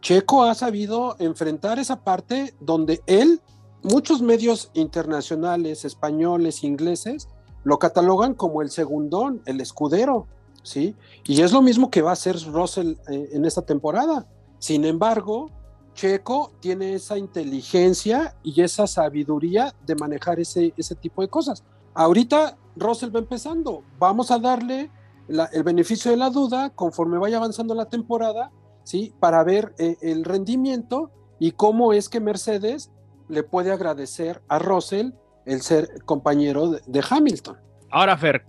Checo ha sabido enfrentar esa parte donde él, muchos medios internacionales, españoles, ingleses, lo catalogan como el segundón, el escudero, ¿sí? Y es lo mismo que va a hacer Russell eh, en esta temporada. Sin embargo, Checo tiene esa inteligencia y esa sabiduría de manejar ese, ese tipo de cosas. Ahorita Russell va empezando. Vamos a darle el beneficio de la duda conforme vaya avanzando la temporada, ¿sí? Para ver eh, el rendimiento y cómo es que Mercedes le puede agradecer a Russell el ser compañero de, de Hamilton. Ahora, Fer,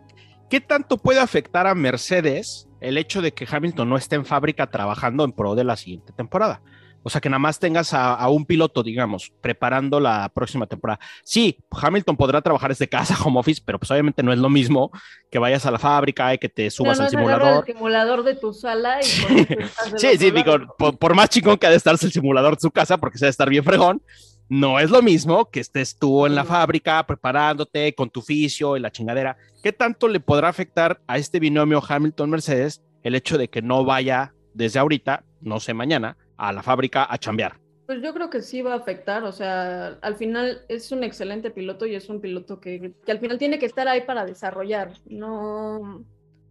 ¿qué tanto puede afectar a Mercedes el hecho de que Hamilton no esté en fábrica trabajando en pro de la siguiente temporada? O sea, que nada más tengas a, un piloto, digamos, preparando la próxima temporada. Sí, Hamilton podrá trabajar desde casa, home office, pero pues obviamente no es lo mismo que vayas a la fábrica y que te subas al simulador. El simulador de tu sala y Sí, sí, digo, por, más chingón que ha de estarse el simulador de su casa, porque se ha de estar bien fregón, no es lo mismo que estés tú en la fábrica preparándote con tu oficio y la chingadera. ¿Qué tanto le podrá afectar a este binomio Hamilton-Mercedes el hecho de que no vaya desde ahorita, no sé mañana, a la fábrica a chambear. Pues yo creo que sí va a afectar, o sea, al final es un excelente piloto y es un piloto que, al final tiene que estar ahí para desarrollar, no,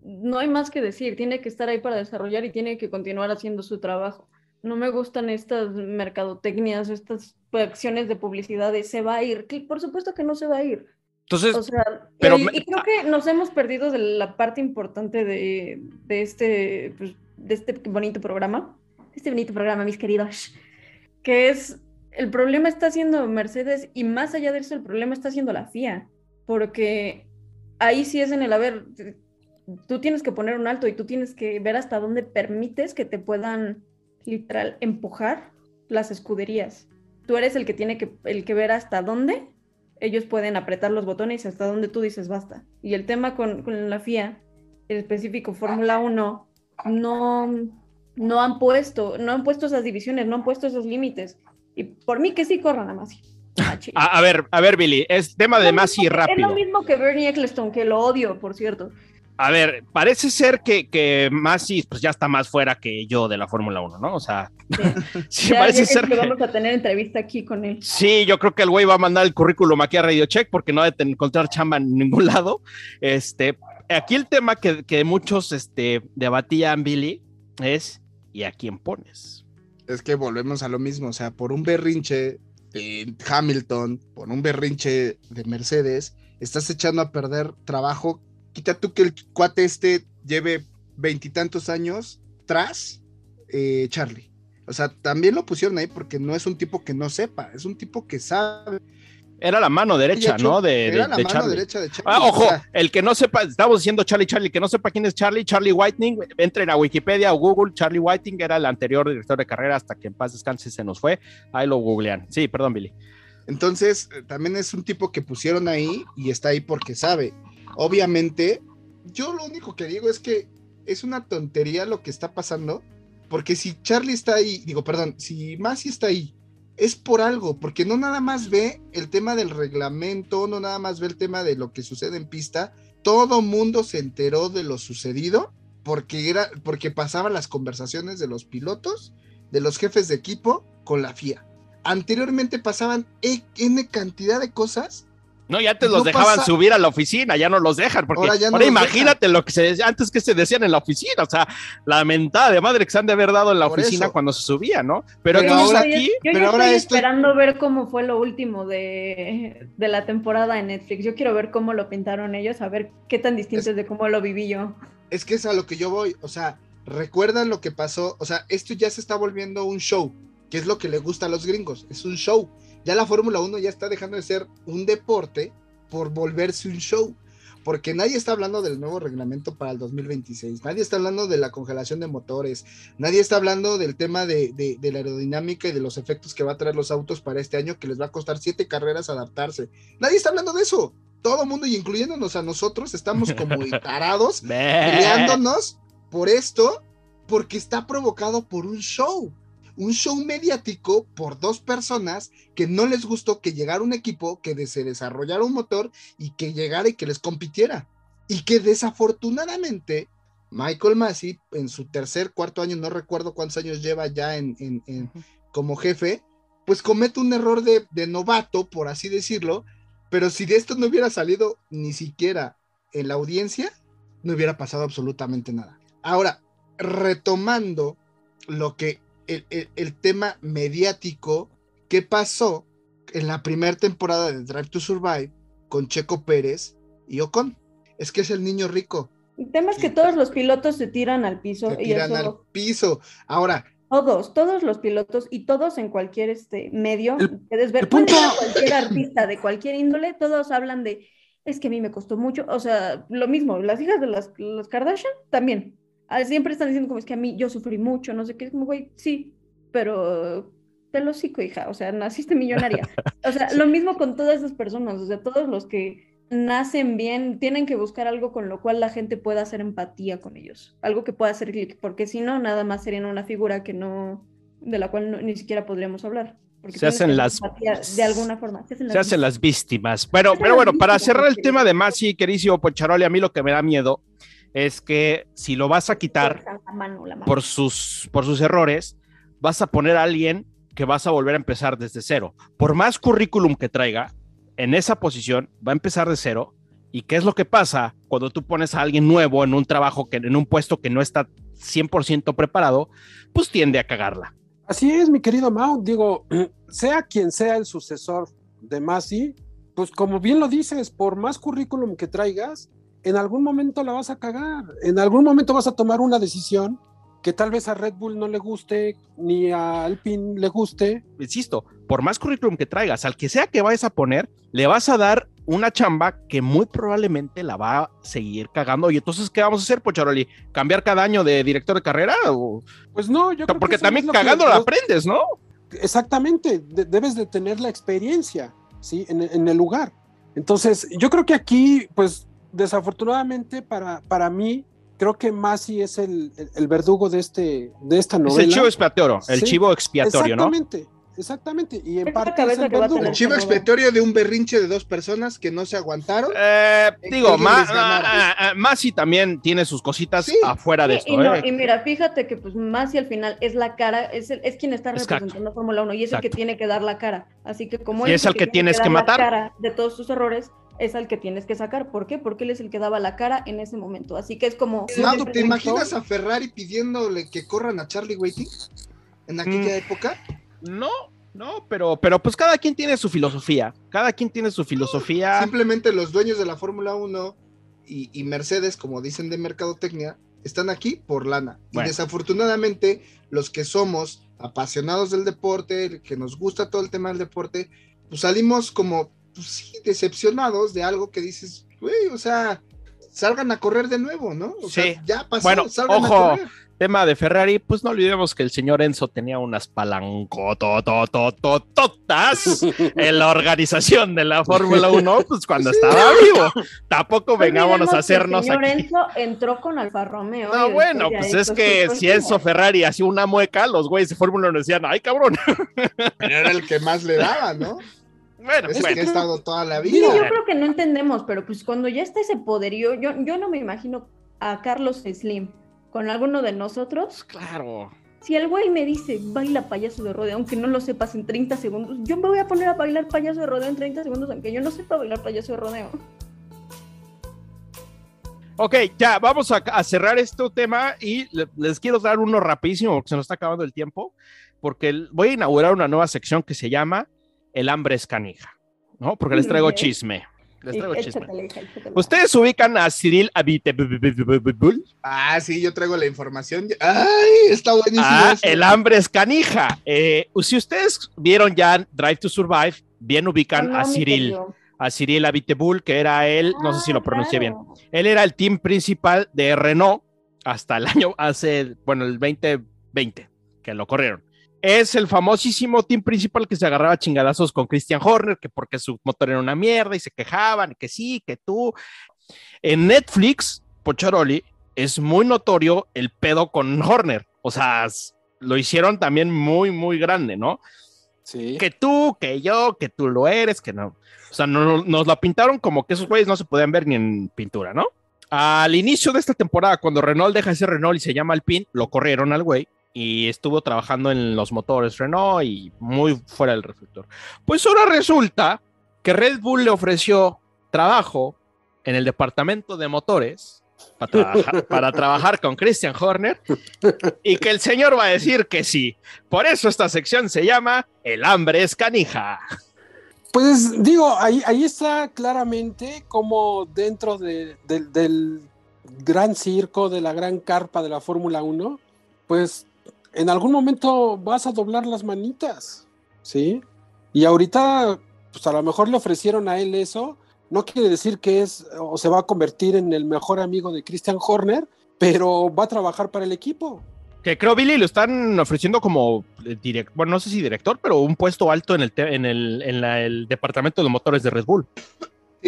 no hay más que decir, tiene que estar ahí para desarrollar y tiene que continuar haciendo su trabajo. No me gustan estas mercadotecnias, estas acciones de publicidad de se va a ir, por supuesto que no se va a ir. Entonces, pero y, creo que nos hemos perdido de la parte importante de, de este, pues, de este bonito programa, este bonito programa, mis queridos, que es, el problema está siendo Mercedes y más allá de eso, el problema está siendo la FIA, porque ahí sí es en el haber, tú tienes que poner un alto y tú tienes que ver hasta dónde permites que te puedan literal empujar las escuderías. Tú eres el que tiene que, el que ver hasta dónde ellos pueden apretar los botones y hasta dónde tú dices basta. Y el tema con, con la FIA, el específico Fórmula 1, no, no han puesto, no han puesto esas divisiones, no han puesto esos límites. Y por mí que sí corran a Masi. A, ver, a ver, Billy, es tema de Masi rápido. Es lo mismo que Bernie Eccleston, que lo odio, por cierto. A ver, parece ser que, que Masi pues ya está más fuera que yo de la Fórmula 1, ¿no? O sea, sí, parece ser que, vamos a tener entrevista aquí con él. Sí, yo creo que el güey va a mandar el currículum aquí a Radio Check porque no debe encontrar chamba en ningún lado. Este, aquí el tema que, que muchos este, debatían, Billy, es ¿y a quién pones? Es que volvemos a lo mismo, o sea, por un berrinche de Hamilton, por un berrinche de Mercedes, estás echando a perder trabajo. Quita tú que el cuate este lleve veintitantos años tras eh, Charlie. O sea, también lo pusieron ahí porque no es un tipo que no sepa, es un tipo que sabe era la mano derecha, ¿no? De, era la mano derecha de Charlie. Ah, ojo, el que no sepa, estamos diciendo Charlie Charlie, que no sepa quién es Charlie, Charlie Whiting, entren a Wikipedia o Google, Charlie Whiting era el anterior director de carrera hasta que en paz descanse se nos fue, ahí lo googlean. Sí, perdón, Billy. Entonces, eh, también es un tipo que pusieron ahí y está ahí porque sabe. Obviamente, yo lo único que digo es que es una tontería lo que está pasando, porque si Charlie está ahí, digo, perdón, si Masi está ahí es por algo, porque no nada más ve el tema del reglamento, no nada más ve el tema de lo que sucede en pista, todo mundo se enteró de lo sucedido porque era porque pasaban las conversaciones de los pilotos, de los jefes de equipo con la FIA. Anteriormente pasaban N cantidad de cosas no, y antes los dejaban subir a la oficina, ya no los dejan, porque ahora, imagínate lo que se decía antes que se decían en la oficina, o sea, la mentada de madre que se han de haber dado en la oficina cuando se subía, ¿no? Pero, ahora aquí, yo, pero ahora estoy esperando ver cómo fue lo último de, de, la temporada en Netflix. Yo quiero ver cómo lo pintaron ellos, a ver qué tan distinto es, de cómo lo viví yo. Es que es a lo que yo voy, o sea, recuerdan lo que pasó, o sea, esto ya se está volviendo un show, que es lo que le gusta a los gringos, es un show ya la Fórmula 1 ya está dejando de ser un deporte por volverse un show, porque nadie está hablando del nuevo reglamento para el 2026, nadie está hablando de la congelación de motores, nadie está hablando del tema de, la aerodinámica y de los efectos que va a traer los autos para este año, que les va a costar siete carreras adaptarse. Nadie está hablando de eso. Todo el mundo, y incluyéndonos a nosotros, estamos como tarados, peleándonos por esto, porque está provocado por un show un show mediático por dos personas que no les gustó que llegara un equipo que se desarrollara un motor y que llegara y que les compitiera. Y que desafortunadamente Michael Massey en su tercer, cuarto año, no recuerdo cuántos años lleva ya en, como jefe, pues comete un error de, de novato, por así decirlo, pero si de esto no hubiera salido ni siquiera en la audiencia, no hubiera pasado absolutamente nada. Ahora, retomando lo que el, tema mediático que pasó en la primera temporada de Drive to Survive con Checo Pérez y Ocon. Es que es el niño rico. El tema es que todos los pilotos se tiran al piso. Se tiran al piso. Ahora. Todos, todos los pilotos y todos en cualquier este medio, puedes ver, cualquier artista de cualquier índole, todos hablan de, es que a mí me costó mucho, o sea, lo mismo, las hijas de las, las Kardashian también, siempre están diciendo como es que a mí yo sufrí mucho, no sé qué, es como, güey, sí, pero te lo hocico, hija, o sea, naciste millonaria. O sea, lo mismo con todas esas personas, o sea, todos los que nacen bien, tienen que buscar algo con lo cual la gente pueda hacer empatía con ellos, algo que pueda hacer clic, porque si no, nada más serían una figura que no, de la cual no- ni siquiera podríamos hablar. porque Se hacen las- De alguna forma. Se hacen las, Se hacen las víctimas. Bueno, hacen pero las bueno, para cerrar el tema de Masi, querísimo Poncharoli, a mí lo que me da miedo es que si lo vas a quitar La mano, la mano. por sus, por sus errores, vas a poner a alguien que vas a volver a empezar desde cero. Por más currículum que traiga, en esa posición va a empezar de cero. ¿Y qué es lo que pasa cuando tú pones a alguien nuevo en un trabajo, que, en un puesto que no está 100% preparado? Pues tiende a cagarla. Así es, mi querido Mao. Digo, sea quien sea el sucesor de Masi, pues como bien lo dices, por más currículum que traigas, en algún momento la vas a cagar. En algún momento vas a tomar una decisión que tal vez a Red Bull no le guste, ni a Alpine le guste. Insisto, por más currículum que traigas, al que sea que vayas a poner, le vas a dar una chamba que muy probablemente la va a seguir cagando. Y entonces, ¿qué vamos a hacer, Pocharoli? ¿Cambiar cada año de director de carrera? O- Pues no, yo creo que Porque también que cagando la aprendes, ¿no? Exactamente, de- debes de tener la experiencia, ¿sí? En, en el lugar. Entonces, yo creo que aquí, pues, desafortunadamente para, para mí, creo que Masi es el, el- el verdugo de, este, de esta Es novela. el chivo expiatorio, el Sí, chivo expiatorio, ¿no? Exactamente, exactamente. Y en Es parte es el que verdugo. El chivo expiatorio de un berrinche de dos personas que no se aguantaron. Eh, Que digo, les ganara. ah, ah, Masi también tiene sus cositas Sí. afuera de Sí, esto. y, no, ¿eh? y mira, fíjate que pues Masi al final es la cara, es, el- es quien está representando Fórmula 1 y es el que tiene que dar la cara. Así que como Y es el que tiene tienes que dar la matar. cara de todos tus errores, es al que tienes que sacar. ¿Por qué? Porque él es el que daba la cara en ese momento. Así que es como... ¿te imaginas a Ferrari pidiéndole que corran a Charlie Waiting en aquella Mm. época? No, no, pero, pero pues cada quien tiene su filosofía. Cada quien tiene su filosofía. Simplemente los dueños de la Fórmula 1 y, y Mercedes, como dicen de mercadotecnia, están aquí por lana. Bueno. Y desafortunadamente, los que somos apasionados del deporte, que nos gusta todo el tema del deporte, pues salimos como, pues sí, decepcionados de algo que dices, güey, o sea, salgan a correr de nuevo, ¿no? O Sí. sea, ya pasó, Bueno, salgan ojo. a correr. Tema de Ferrari, pues no olvidemos que el señor Enzo tenía unas palancotototototas en la organización de la Fórmula 1, pues cuando Sí. estaba vivo. Tampoco No vengámonos a hacernos El señor aquí. Enzo entró con Alfa Romeo. No, bueno, pues es que si Enzo. Ferrari hacía una mueca, los güeyes de Fórmula 1 decían, ay cabrón. Pero era el que más le daba, ¿no? Bueno, Es bueno. que ha estado toda la Sí, vida. yo creo que no entendemos, pero pues cuando ya está ese poderío, yo, yo no me imagino a Carlos Slim con alguno de nosotros. Claro. Si el güey me dice baila payaso de rodeo, aunque no lo sepas en 30 segundos, yo me voy a poner a bailar payaso de rodeo en 30 segundos, aunque yo no sepa bailar payaso de rodeo. Ok, ya, vamos a, a cerrar este tema y le- les quiero dar uno rapidísimo porque se nos está acabando el tiempo, porque el- voy a inaugurar una nueva sección que se llama El hambre es canija, ¿no? Porque les traigo chisme. Les traigo chisme. ¿Ustedes ubican a Cyril Abiteboul? Ah, sí, yo traigo la información. Ay, está buenísimo. Ah, eso. el hambre es canija. Eh, si ustedes vieron ya Drive to Survive, bien ubican No, a Cyril, a Cyril Abiteboul, que era él, no sé si lo Ah, pronuncié bien. Él era el team principal de Renault hasta el año, hace, bueno, el 2020, que lo corrieron. Es el famosísimo team principal que se agarraba a chingadazos con Christian Horner, que porque su motor era una mierda y se quejaban, que sí, que tú. En Netflix, Pocharoli, es muy notorio el pedo con Horner. O sea, lo hicieron también muy, muy grande, ¿no? Sí. que tú, que yo, que tú lo eres, que no. O sea, no- no- nos la pintaron como que esos güeyes no se podían ver ni en pintura, ¿no? Al inicio de esta temporada, cuando Renault deja de ser Renault y se llama Alpine, lo corrieron al güey y estuvo trabajando en los motores Renault y muy fuera del reflector. Pues ahora resulta que Red Bull le ofreció trabajo en el departamento de motores para trabajar, para trabajar con Christian Horner y que el señor va a decir que sí. Por eso esta sección se llama El hambre es canija. Pues digo, ahí, ahí está claramente como dentro de- del- del gran circo, de la gran carpa de la Fórmula 1, pues en algún momento vas a doblar las manitas, ¿sí? Y ahorita, pues a lo mejor le ofrecieron a él eso, no quiere decir que es o se va a convertir en el mejor amigo de Christian Horner, pero va a trabajar para el equipo. Que creo, Billy, lo están ofreciendo como director, bueno, no sé si director, pero un puesto alto en el, en el, en el departamento de motores de Red Bull.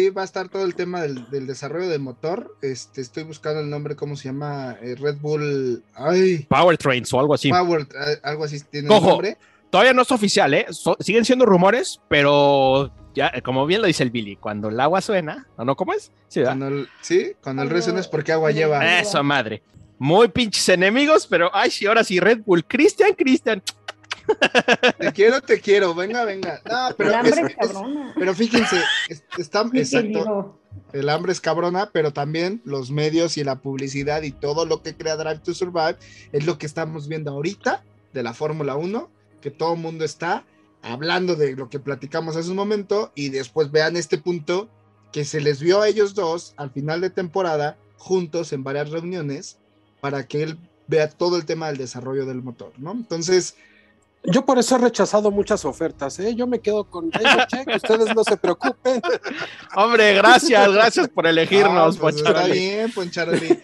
Va a estar todo el tema del, del desarrollo del motor. Este, estoy buscando el nombre, ¿cómo se llama? Eh, Red Bull. Ay. Powertrains o algo así. Power, algo así tiene Cojo, el nombre. Todavía no es oficial, ¿eh? So, siguen siendo rumores, pero ya, como bien lo dice el Billy, cuando el agua suena, ¿o no? ¿Cómo es? Sí, cuando el, sí, cuando el río suena es porque agua lleva. Eso, madre. Muy pinches enemigos, pero ay, sí, ahora sí, Red Bull. Cristian, Cristian. Te quiero, te quiero, venga, venga. No, pero, el hambre es, es cabrona. Es, pero fíjense, es, está, exacto. El hambre es cabrona, pero también los medios y la publicidad y todo lo que crea Drive to Survive es lo que estamos viendo ahorita de la Fórmula 1, que todo el mundo está hablando de lo que platicamos hace un momento y después vean este punto que se les vio a ellos dos al final de temporada juntos en varias reuniones para que él vea todo el tema del desarrollo del motor, ¿no? Entonces, yo por eso he rechazado muchas ofertas, ¿eh? Yo me quedo con check, ustedes no se preocupen. Hombre, gracias, gracias por elegirnos, ah, pues Está bien, Poncharoli.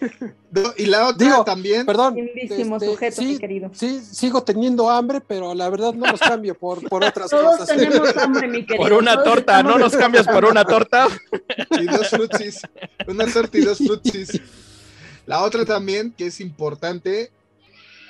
Y la otra Digo, también. Perdón. Este, sujeto, sí, mi querido. Sí, sigo teniendo hambre, pero la verdad no los cambio por, por otras Todos cosas. tenemos hambre, mi querido. Por una Todos torta, ¿no nos cambias por una torta? Y dos frutsis. Una torta y dos frutsis. La otra también, que es importante,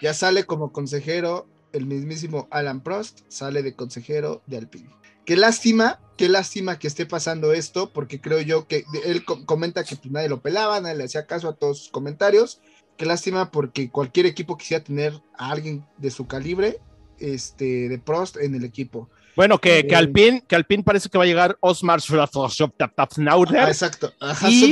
ya sale como consejero el mismísimo Alan Prost, sale de consejero de Alpine. Qué lástima, qué lástima que esté pasando esto, porque creo yo que él co- comenta que pues, nadie lo pelaba, nadie le hacía caso a todos sus comentarios. Qué lástima porque cualquier equipo quisiera tener a alguien de su calibre, este, de Prost en el equipo. Bueno, que, que Eh. Alpine, que Alpine parece que va a llegar Osmar Ah, Schnauder. exacto. Y-.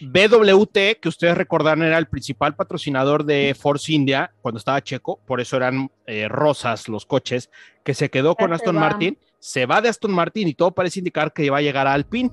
BWT, que ustedes recordarán era el principal patrocinador de Force India cuando estaba Checo, por eso eran eh, rosas los coches, que se quedó con Aston va. Martin, se va de Aston Martin y todo parece indicar que va a llegar a Alpine.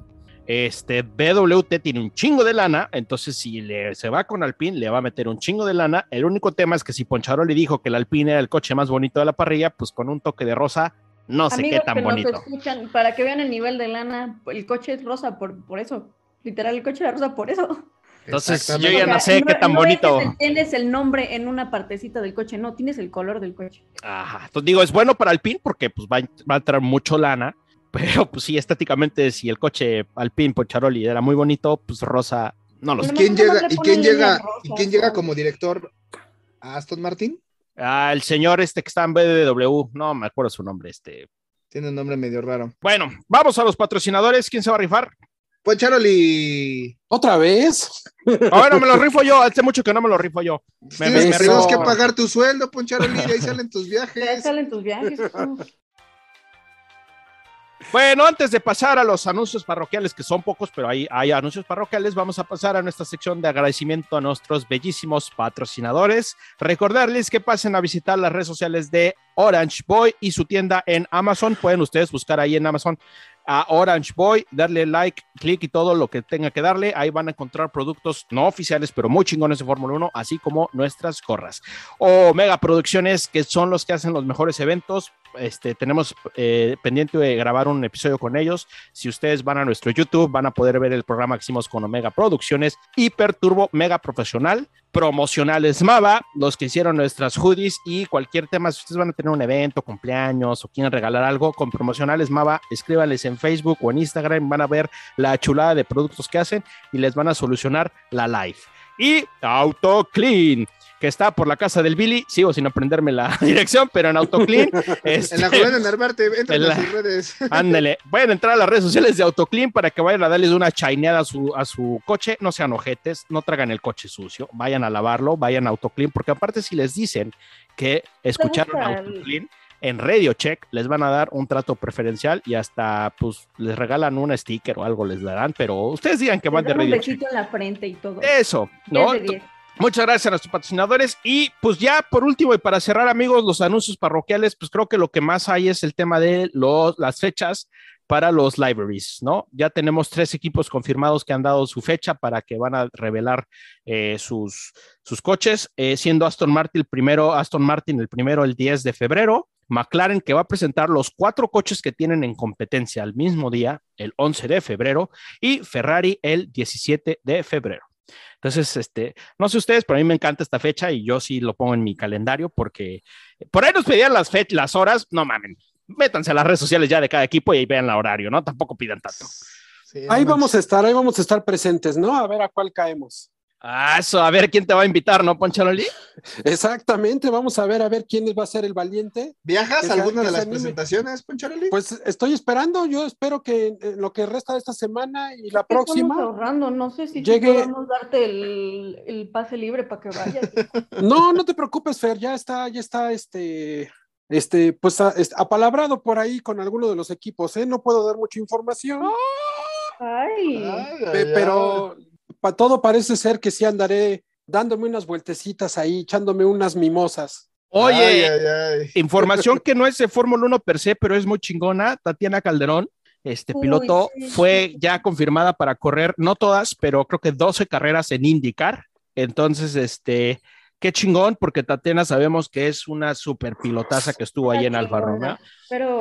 Este BWT tiene un chingo de lana, entonces si le, se va con Alpine, le va a meter un chingo de lana. El único tema es que si Poncharoli dijo que el Alpine era el coche más bonito de la parrilla, pues con un toque de rosa, no sé Amigos qué tan que bonito. nos escuchan, para que vean el nivel de lana, el coche es rosa por, por eso. Literal, el coche era rosa por eso. Entonces, yo ya no O sea, sé qué tan no bonito. Es que tienes el nombre en una partecita del coche, no, tienes el color del coche. Ajá. Entonces digo, es bueno para Alpine porque pues va, a- va a entrar mucho lana, pero pues sí, estéticamente, si el coche Alpine Poncharoli era muy bonito, pues rosa, no lo sé. Pero ¿Quién llega, le ¿Y quién llega, ¿y quién llega como director a Aston Martin? Ah, el señor este que está en BDW, no me acuerdo su nombre, este. Tiene un nombre medio raro. Bueno, vamos a los patrocinadores, ¿quién se va a rifar? Pues Charoli, ¿Otra vez? Ahora me lo rifo yo, hace mucho que no me lo rifo yo. Me- tienes, me- me tenemos rifo- que pagar tu sueldo, Poncharoli, de ahí salen tus Ya viajes. salen tus viajes. ¿No? Bueno, antes de pasar a los anuncios parroquiales, que son pocos, pero hay, hay anuncios parroquiales, vamos a pasar a nuestra sección de agradecimiento a nuestros bellísimos patrocinadores. Recordarles que pasen a visitar las redes sociales de Orange Boy y su tienda en Amazon. Pueden ustedes buscar ahí en Amazon a Orange Boy, darle like, clic y todo lo que tenga que darle. Ahí van a encontrar productos no oficiales, pero muy chingones de Fórmula 1, así como nuestras gorras. O Mega Producciones, que son los que hacen los mejores eventos. Este, tenemos eh, pendiente de grabar un episodio con ellos. Si ustedes van a nuestro YouTube, van a poder ver el programa que hicimos con Omega Producciones, Hiper Turbo Mega Profesional, Promocionales Mava, los que hicieron nuestras hoodies y cualquier tema. Si ustedes van a tener un evento, cumpleaños o quieren regalar algo con Promocionales Mava, escríbanles en Facebook o en Instagram, van a ver la chulada de productos que hacen y les van a solucionar la live. Y Auto Clean, que está por la casa del Billy, sigo sin aprenderme la dirección, pero en Auto Clean. este, En la colonia Narvarte, entra En la- sus redes. Ándele, vayan a entrar a las redes sociales de AutoClean para que vayan a darles una chaineada a su, a su coche. No sean ojetes, no tragan el coche sucio, vayan a lavarlo, vayan a AutoClean, porque aparte si les dicen que escucharon AutoClean en Radio Check, les van a dar un trato preferencial y hasta pues les regalan un sticker o algo les darán, pero ustedes digan que van de un Radio Check. besito en la frente y todo. Eso, ¿no? 10 de 10. Muchas gracias a nuestros patrocinadores. Y pues ya por último y para cerrar, amigos, los anuncios parroquiales, pues creo que lo que más hay es el tema de los, las fechas para los libraries, ¿no? Ya tenemos tres equipos confirmados que han dado su fecha para que van a revelar eh, sus, sus coches, eh, siendo Aston Martin el primero, Aston Martin el primero el 10 de febrero, McLaren que va a presentar los cuatro coches que tienen en competencia al mismo día, el 11 de febrero, y Ferrari el 17 de febrero. Entonces, este, no sé ustedes, pero a mí me encanta esta fecha y yo sí lo pongo en mi calendario porque por ahí nos pedían las, las horas, no mamen, métanse a las redes sociales ya de cada equipo y ahí vean el horario, ¿no? Tampoco pidan tanto. Sí, ahí vamos a estar, ahí vamos a estar presentes, ¿no? A ver a cuál caemos. Ah, eso, a ver quién te va a invitar, ¿no, Poncharoli? Exactamente, vamos a ver a ver quién va a ser el valiente. ¿Viajas a alguna de las presentaciones, Poncharoli? Pues estoy esperando, yo espero que en lo que resta de esta semana y la próxima. Estamos ahorrando, no sé si llegue... podemos darte el, el, pase libre para que vayas. no, no te preocupes, Fer, ya está, ya está este. Este, pues apalabrado por ahí con alguno de los equipos, ¿eh? No puedo dar mucha información. Ay. Ay, ay pero todo parece ser que sí andaré dándome unas vueltecitas ahí, echándome unas mimosas. Oye, información que no es de Fórmula 1 per se, pero es muy chingona. Tatiana Calderón, este piloto, fue ya confirmada para correr, no todas, pero creo que 12 carreras en IndyCar. Entonces, este, qué chingón, porque Tatiana sabemos que es una super pilotaza que estuvo ahí en Alfa Romeo.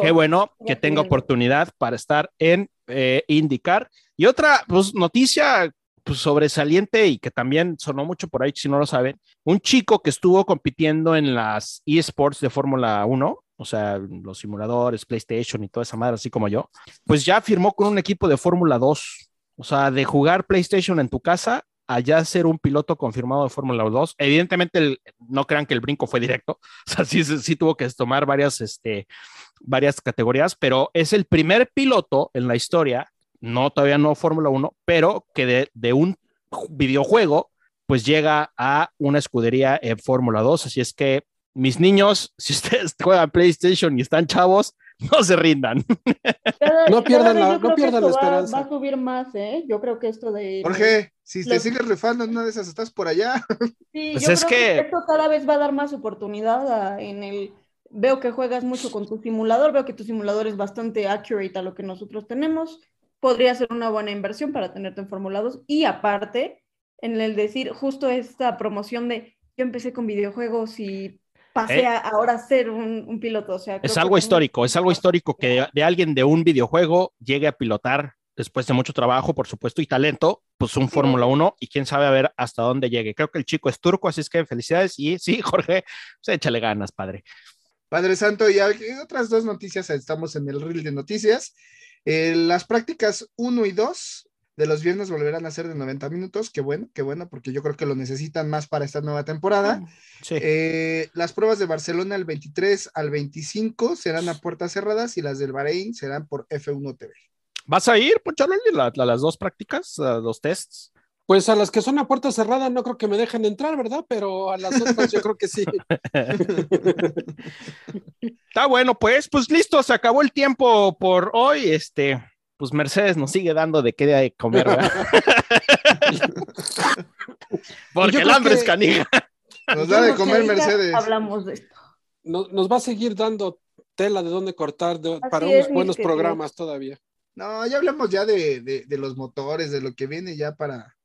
Qué bueno que tenga oportunidad para estar en eh, IndyCar. Y otra pues, noticia pues, sobresaliente y que también sonó mucho por ahí, si no lo saben, un chico que estuvo compitiendo en las eSports de Fórmula 1, o sea, los simuladores, PlayStation y toda esa madre, así como yo, pues ya firmó con un equipo de Fórmula 2. O sea, de jugar PlayStation en tu casa a ya ser un piloto confirmado de Fórmula 2. Evidentemente, no crean que el brinco fue directo, o sea, sí, sí tuvo que tomar varias, este, varias categorías, pero es el primer piloto en la historia no todavía no Fórmula 1, pero que de, un videojuego, pues llega a una escudería en Fórmula 2. Así es que, mis niños, si ustedes juegan PlayStation y están chavos, no se rindan. no pierdan la, no pierdan la esperanza. Va, a subir más, ¿eh? Yo creo que esto de. Jorge, si te sigues refando en una de esas, estás por allá. Sí, pues yo es creo que... esto cada vez va a dar más oportunidad en el. Veo que juegas mucho con tu simulador, veo que tu simulador es bastante accurate a lo que nosotros tenemos podría ser una buena inversión para tenerte en Fórmula 2. Y aparte, en el decir justo esta promoción de yo empecé con videojuegos y pasé eh. a ahora ser un, piloto. O sea, es algo histórico, es algo histórico que de, alguien de un videojuego llegue a pilotar después de mucho trabajo, por supuesto, y talento, pues un Fórmula 1 y quién sabe a ver hasta dónde llegue. Creo que el chico es turco, así es que felicidades y sí, Jorge, pues échale ganas, padre. Padre Santo, y otras dos noticias, estamos en el reel de noticias. Eh, las prácticas 1 y 2 de los viernes volverán a ser de 90 minutos. Qué bueno, qué bueno, porque yo creo que lo necesitan más para esta nueva temporada. Eh, las pruebas de Barcelona el 23 al 25 serán a puertas cerradas y las del Bahrein serán por F1 TV. ¿Vas a ir, Ponchalo, a, las dos prácticas, a los tests? Pues a las que son a puerta cerrada no creo que me dejen entrar, ¿verdad? Pero a las otras yo creo que sí. Está bueno, pues, pues listo, se acabó el tiempo por hoy. Este, pues Mercedes nos sigue dando de qué de comer, ¿verdad? Porque el hambre es canija. Nos da de comer Mercedes. Hablamos de esto. Nos, nos, va a seguir dando tela de dónde cortar para unos buenos programas todavía. No, ya hablamos ya de, de los motores, de lo que viene ya para,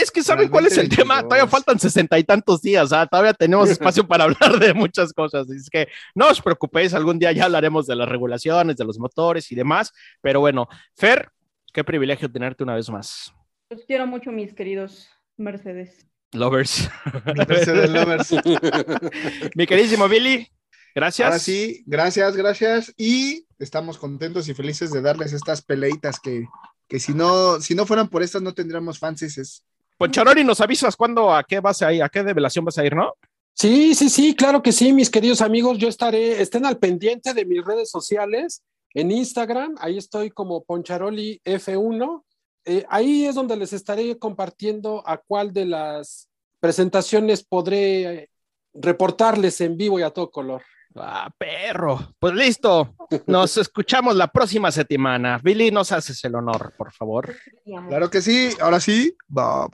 es que saben cuál es el tema, todavía faltan sesenta y tantos días, todavía tenemos espacio para hablar de muchas cosas, es que no os preocupéis, algún día ya hablaremos de las regulaciones, de los motores y demás, pero bueno, Fer, qué privilegio tenerte una vez más. Los quiero mucho, mis queridos Mercedes. Lovers. Mercedes Lovers. Mi queridísimo Billy, gracias. Ahora sí, gracias, gracias, y estamos contentos y felices de darles estas peleitas que que si no, si no fueran por estas no tendríamos fanses. Poncharoli, nos avisas cuándo, a qué vas a ir, a qué develación vas a ir, ¿no? Sí, sí, sí, claro que sí, mis queridos amigos, yo estaré, estén al pendiente de mis redes sociales, en Instagram, ahí estoy como Poncharoli F1, eh, ahí es donde les estaré compartiendo a cuál de las presentaciones podré reportarles en vivo y a todo color. Ah, perro. Pues listo. Nos escuchamos la próxima semana. Billy, nos haces el honor, por favor. Claro que sí. Ahora sí. Vámonos.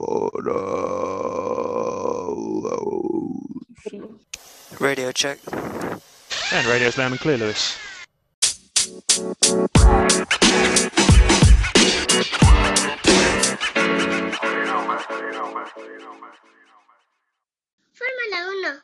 Radio check. And radio's loud and clear, Lewis. Fórmula 1.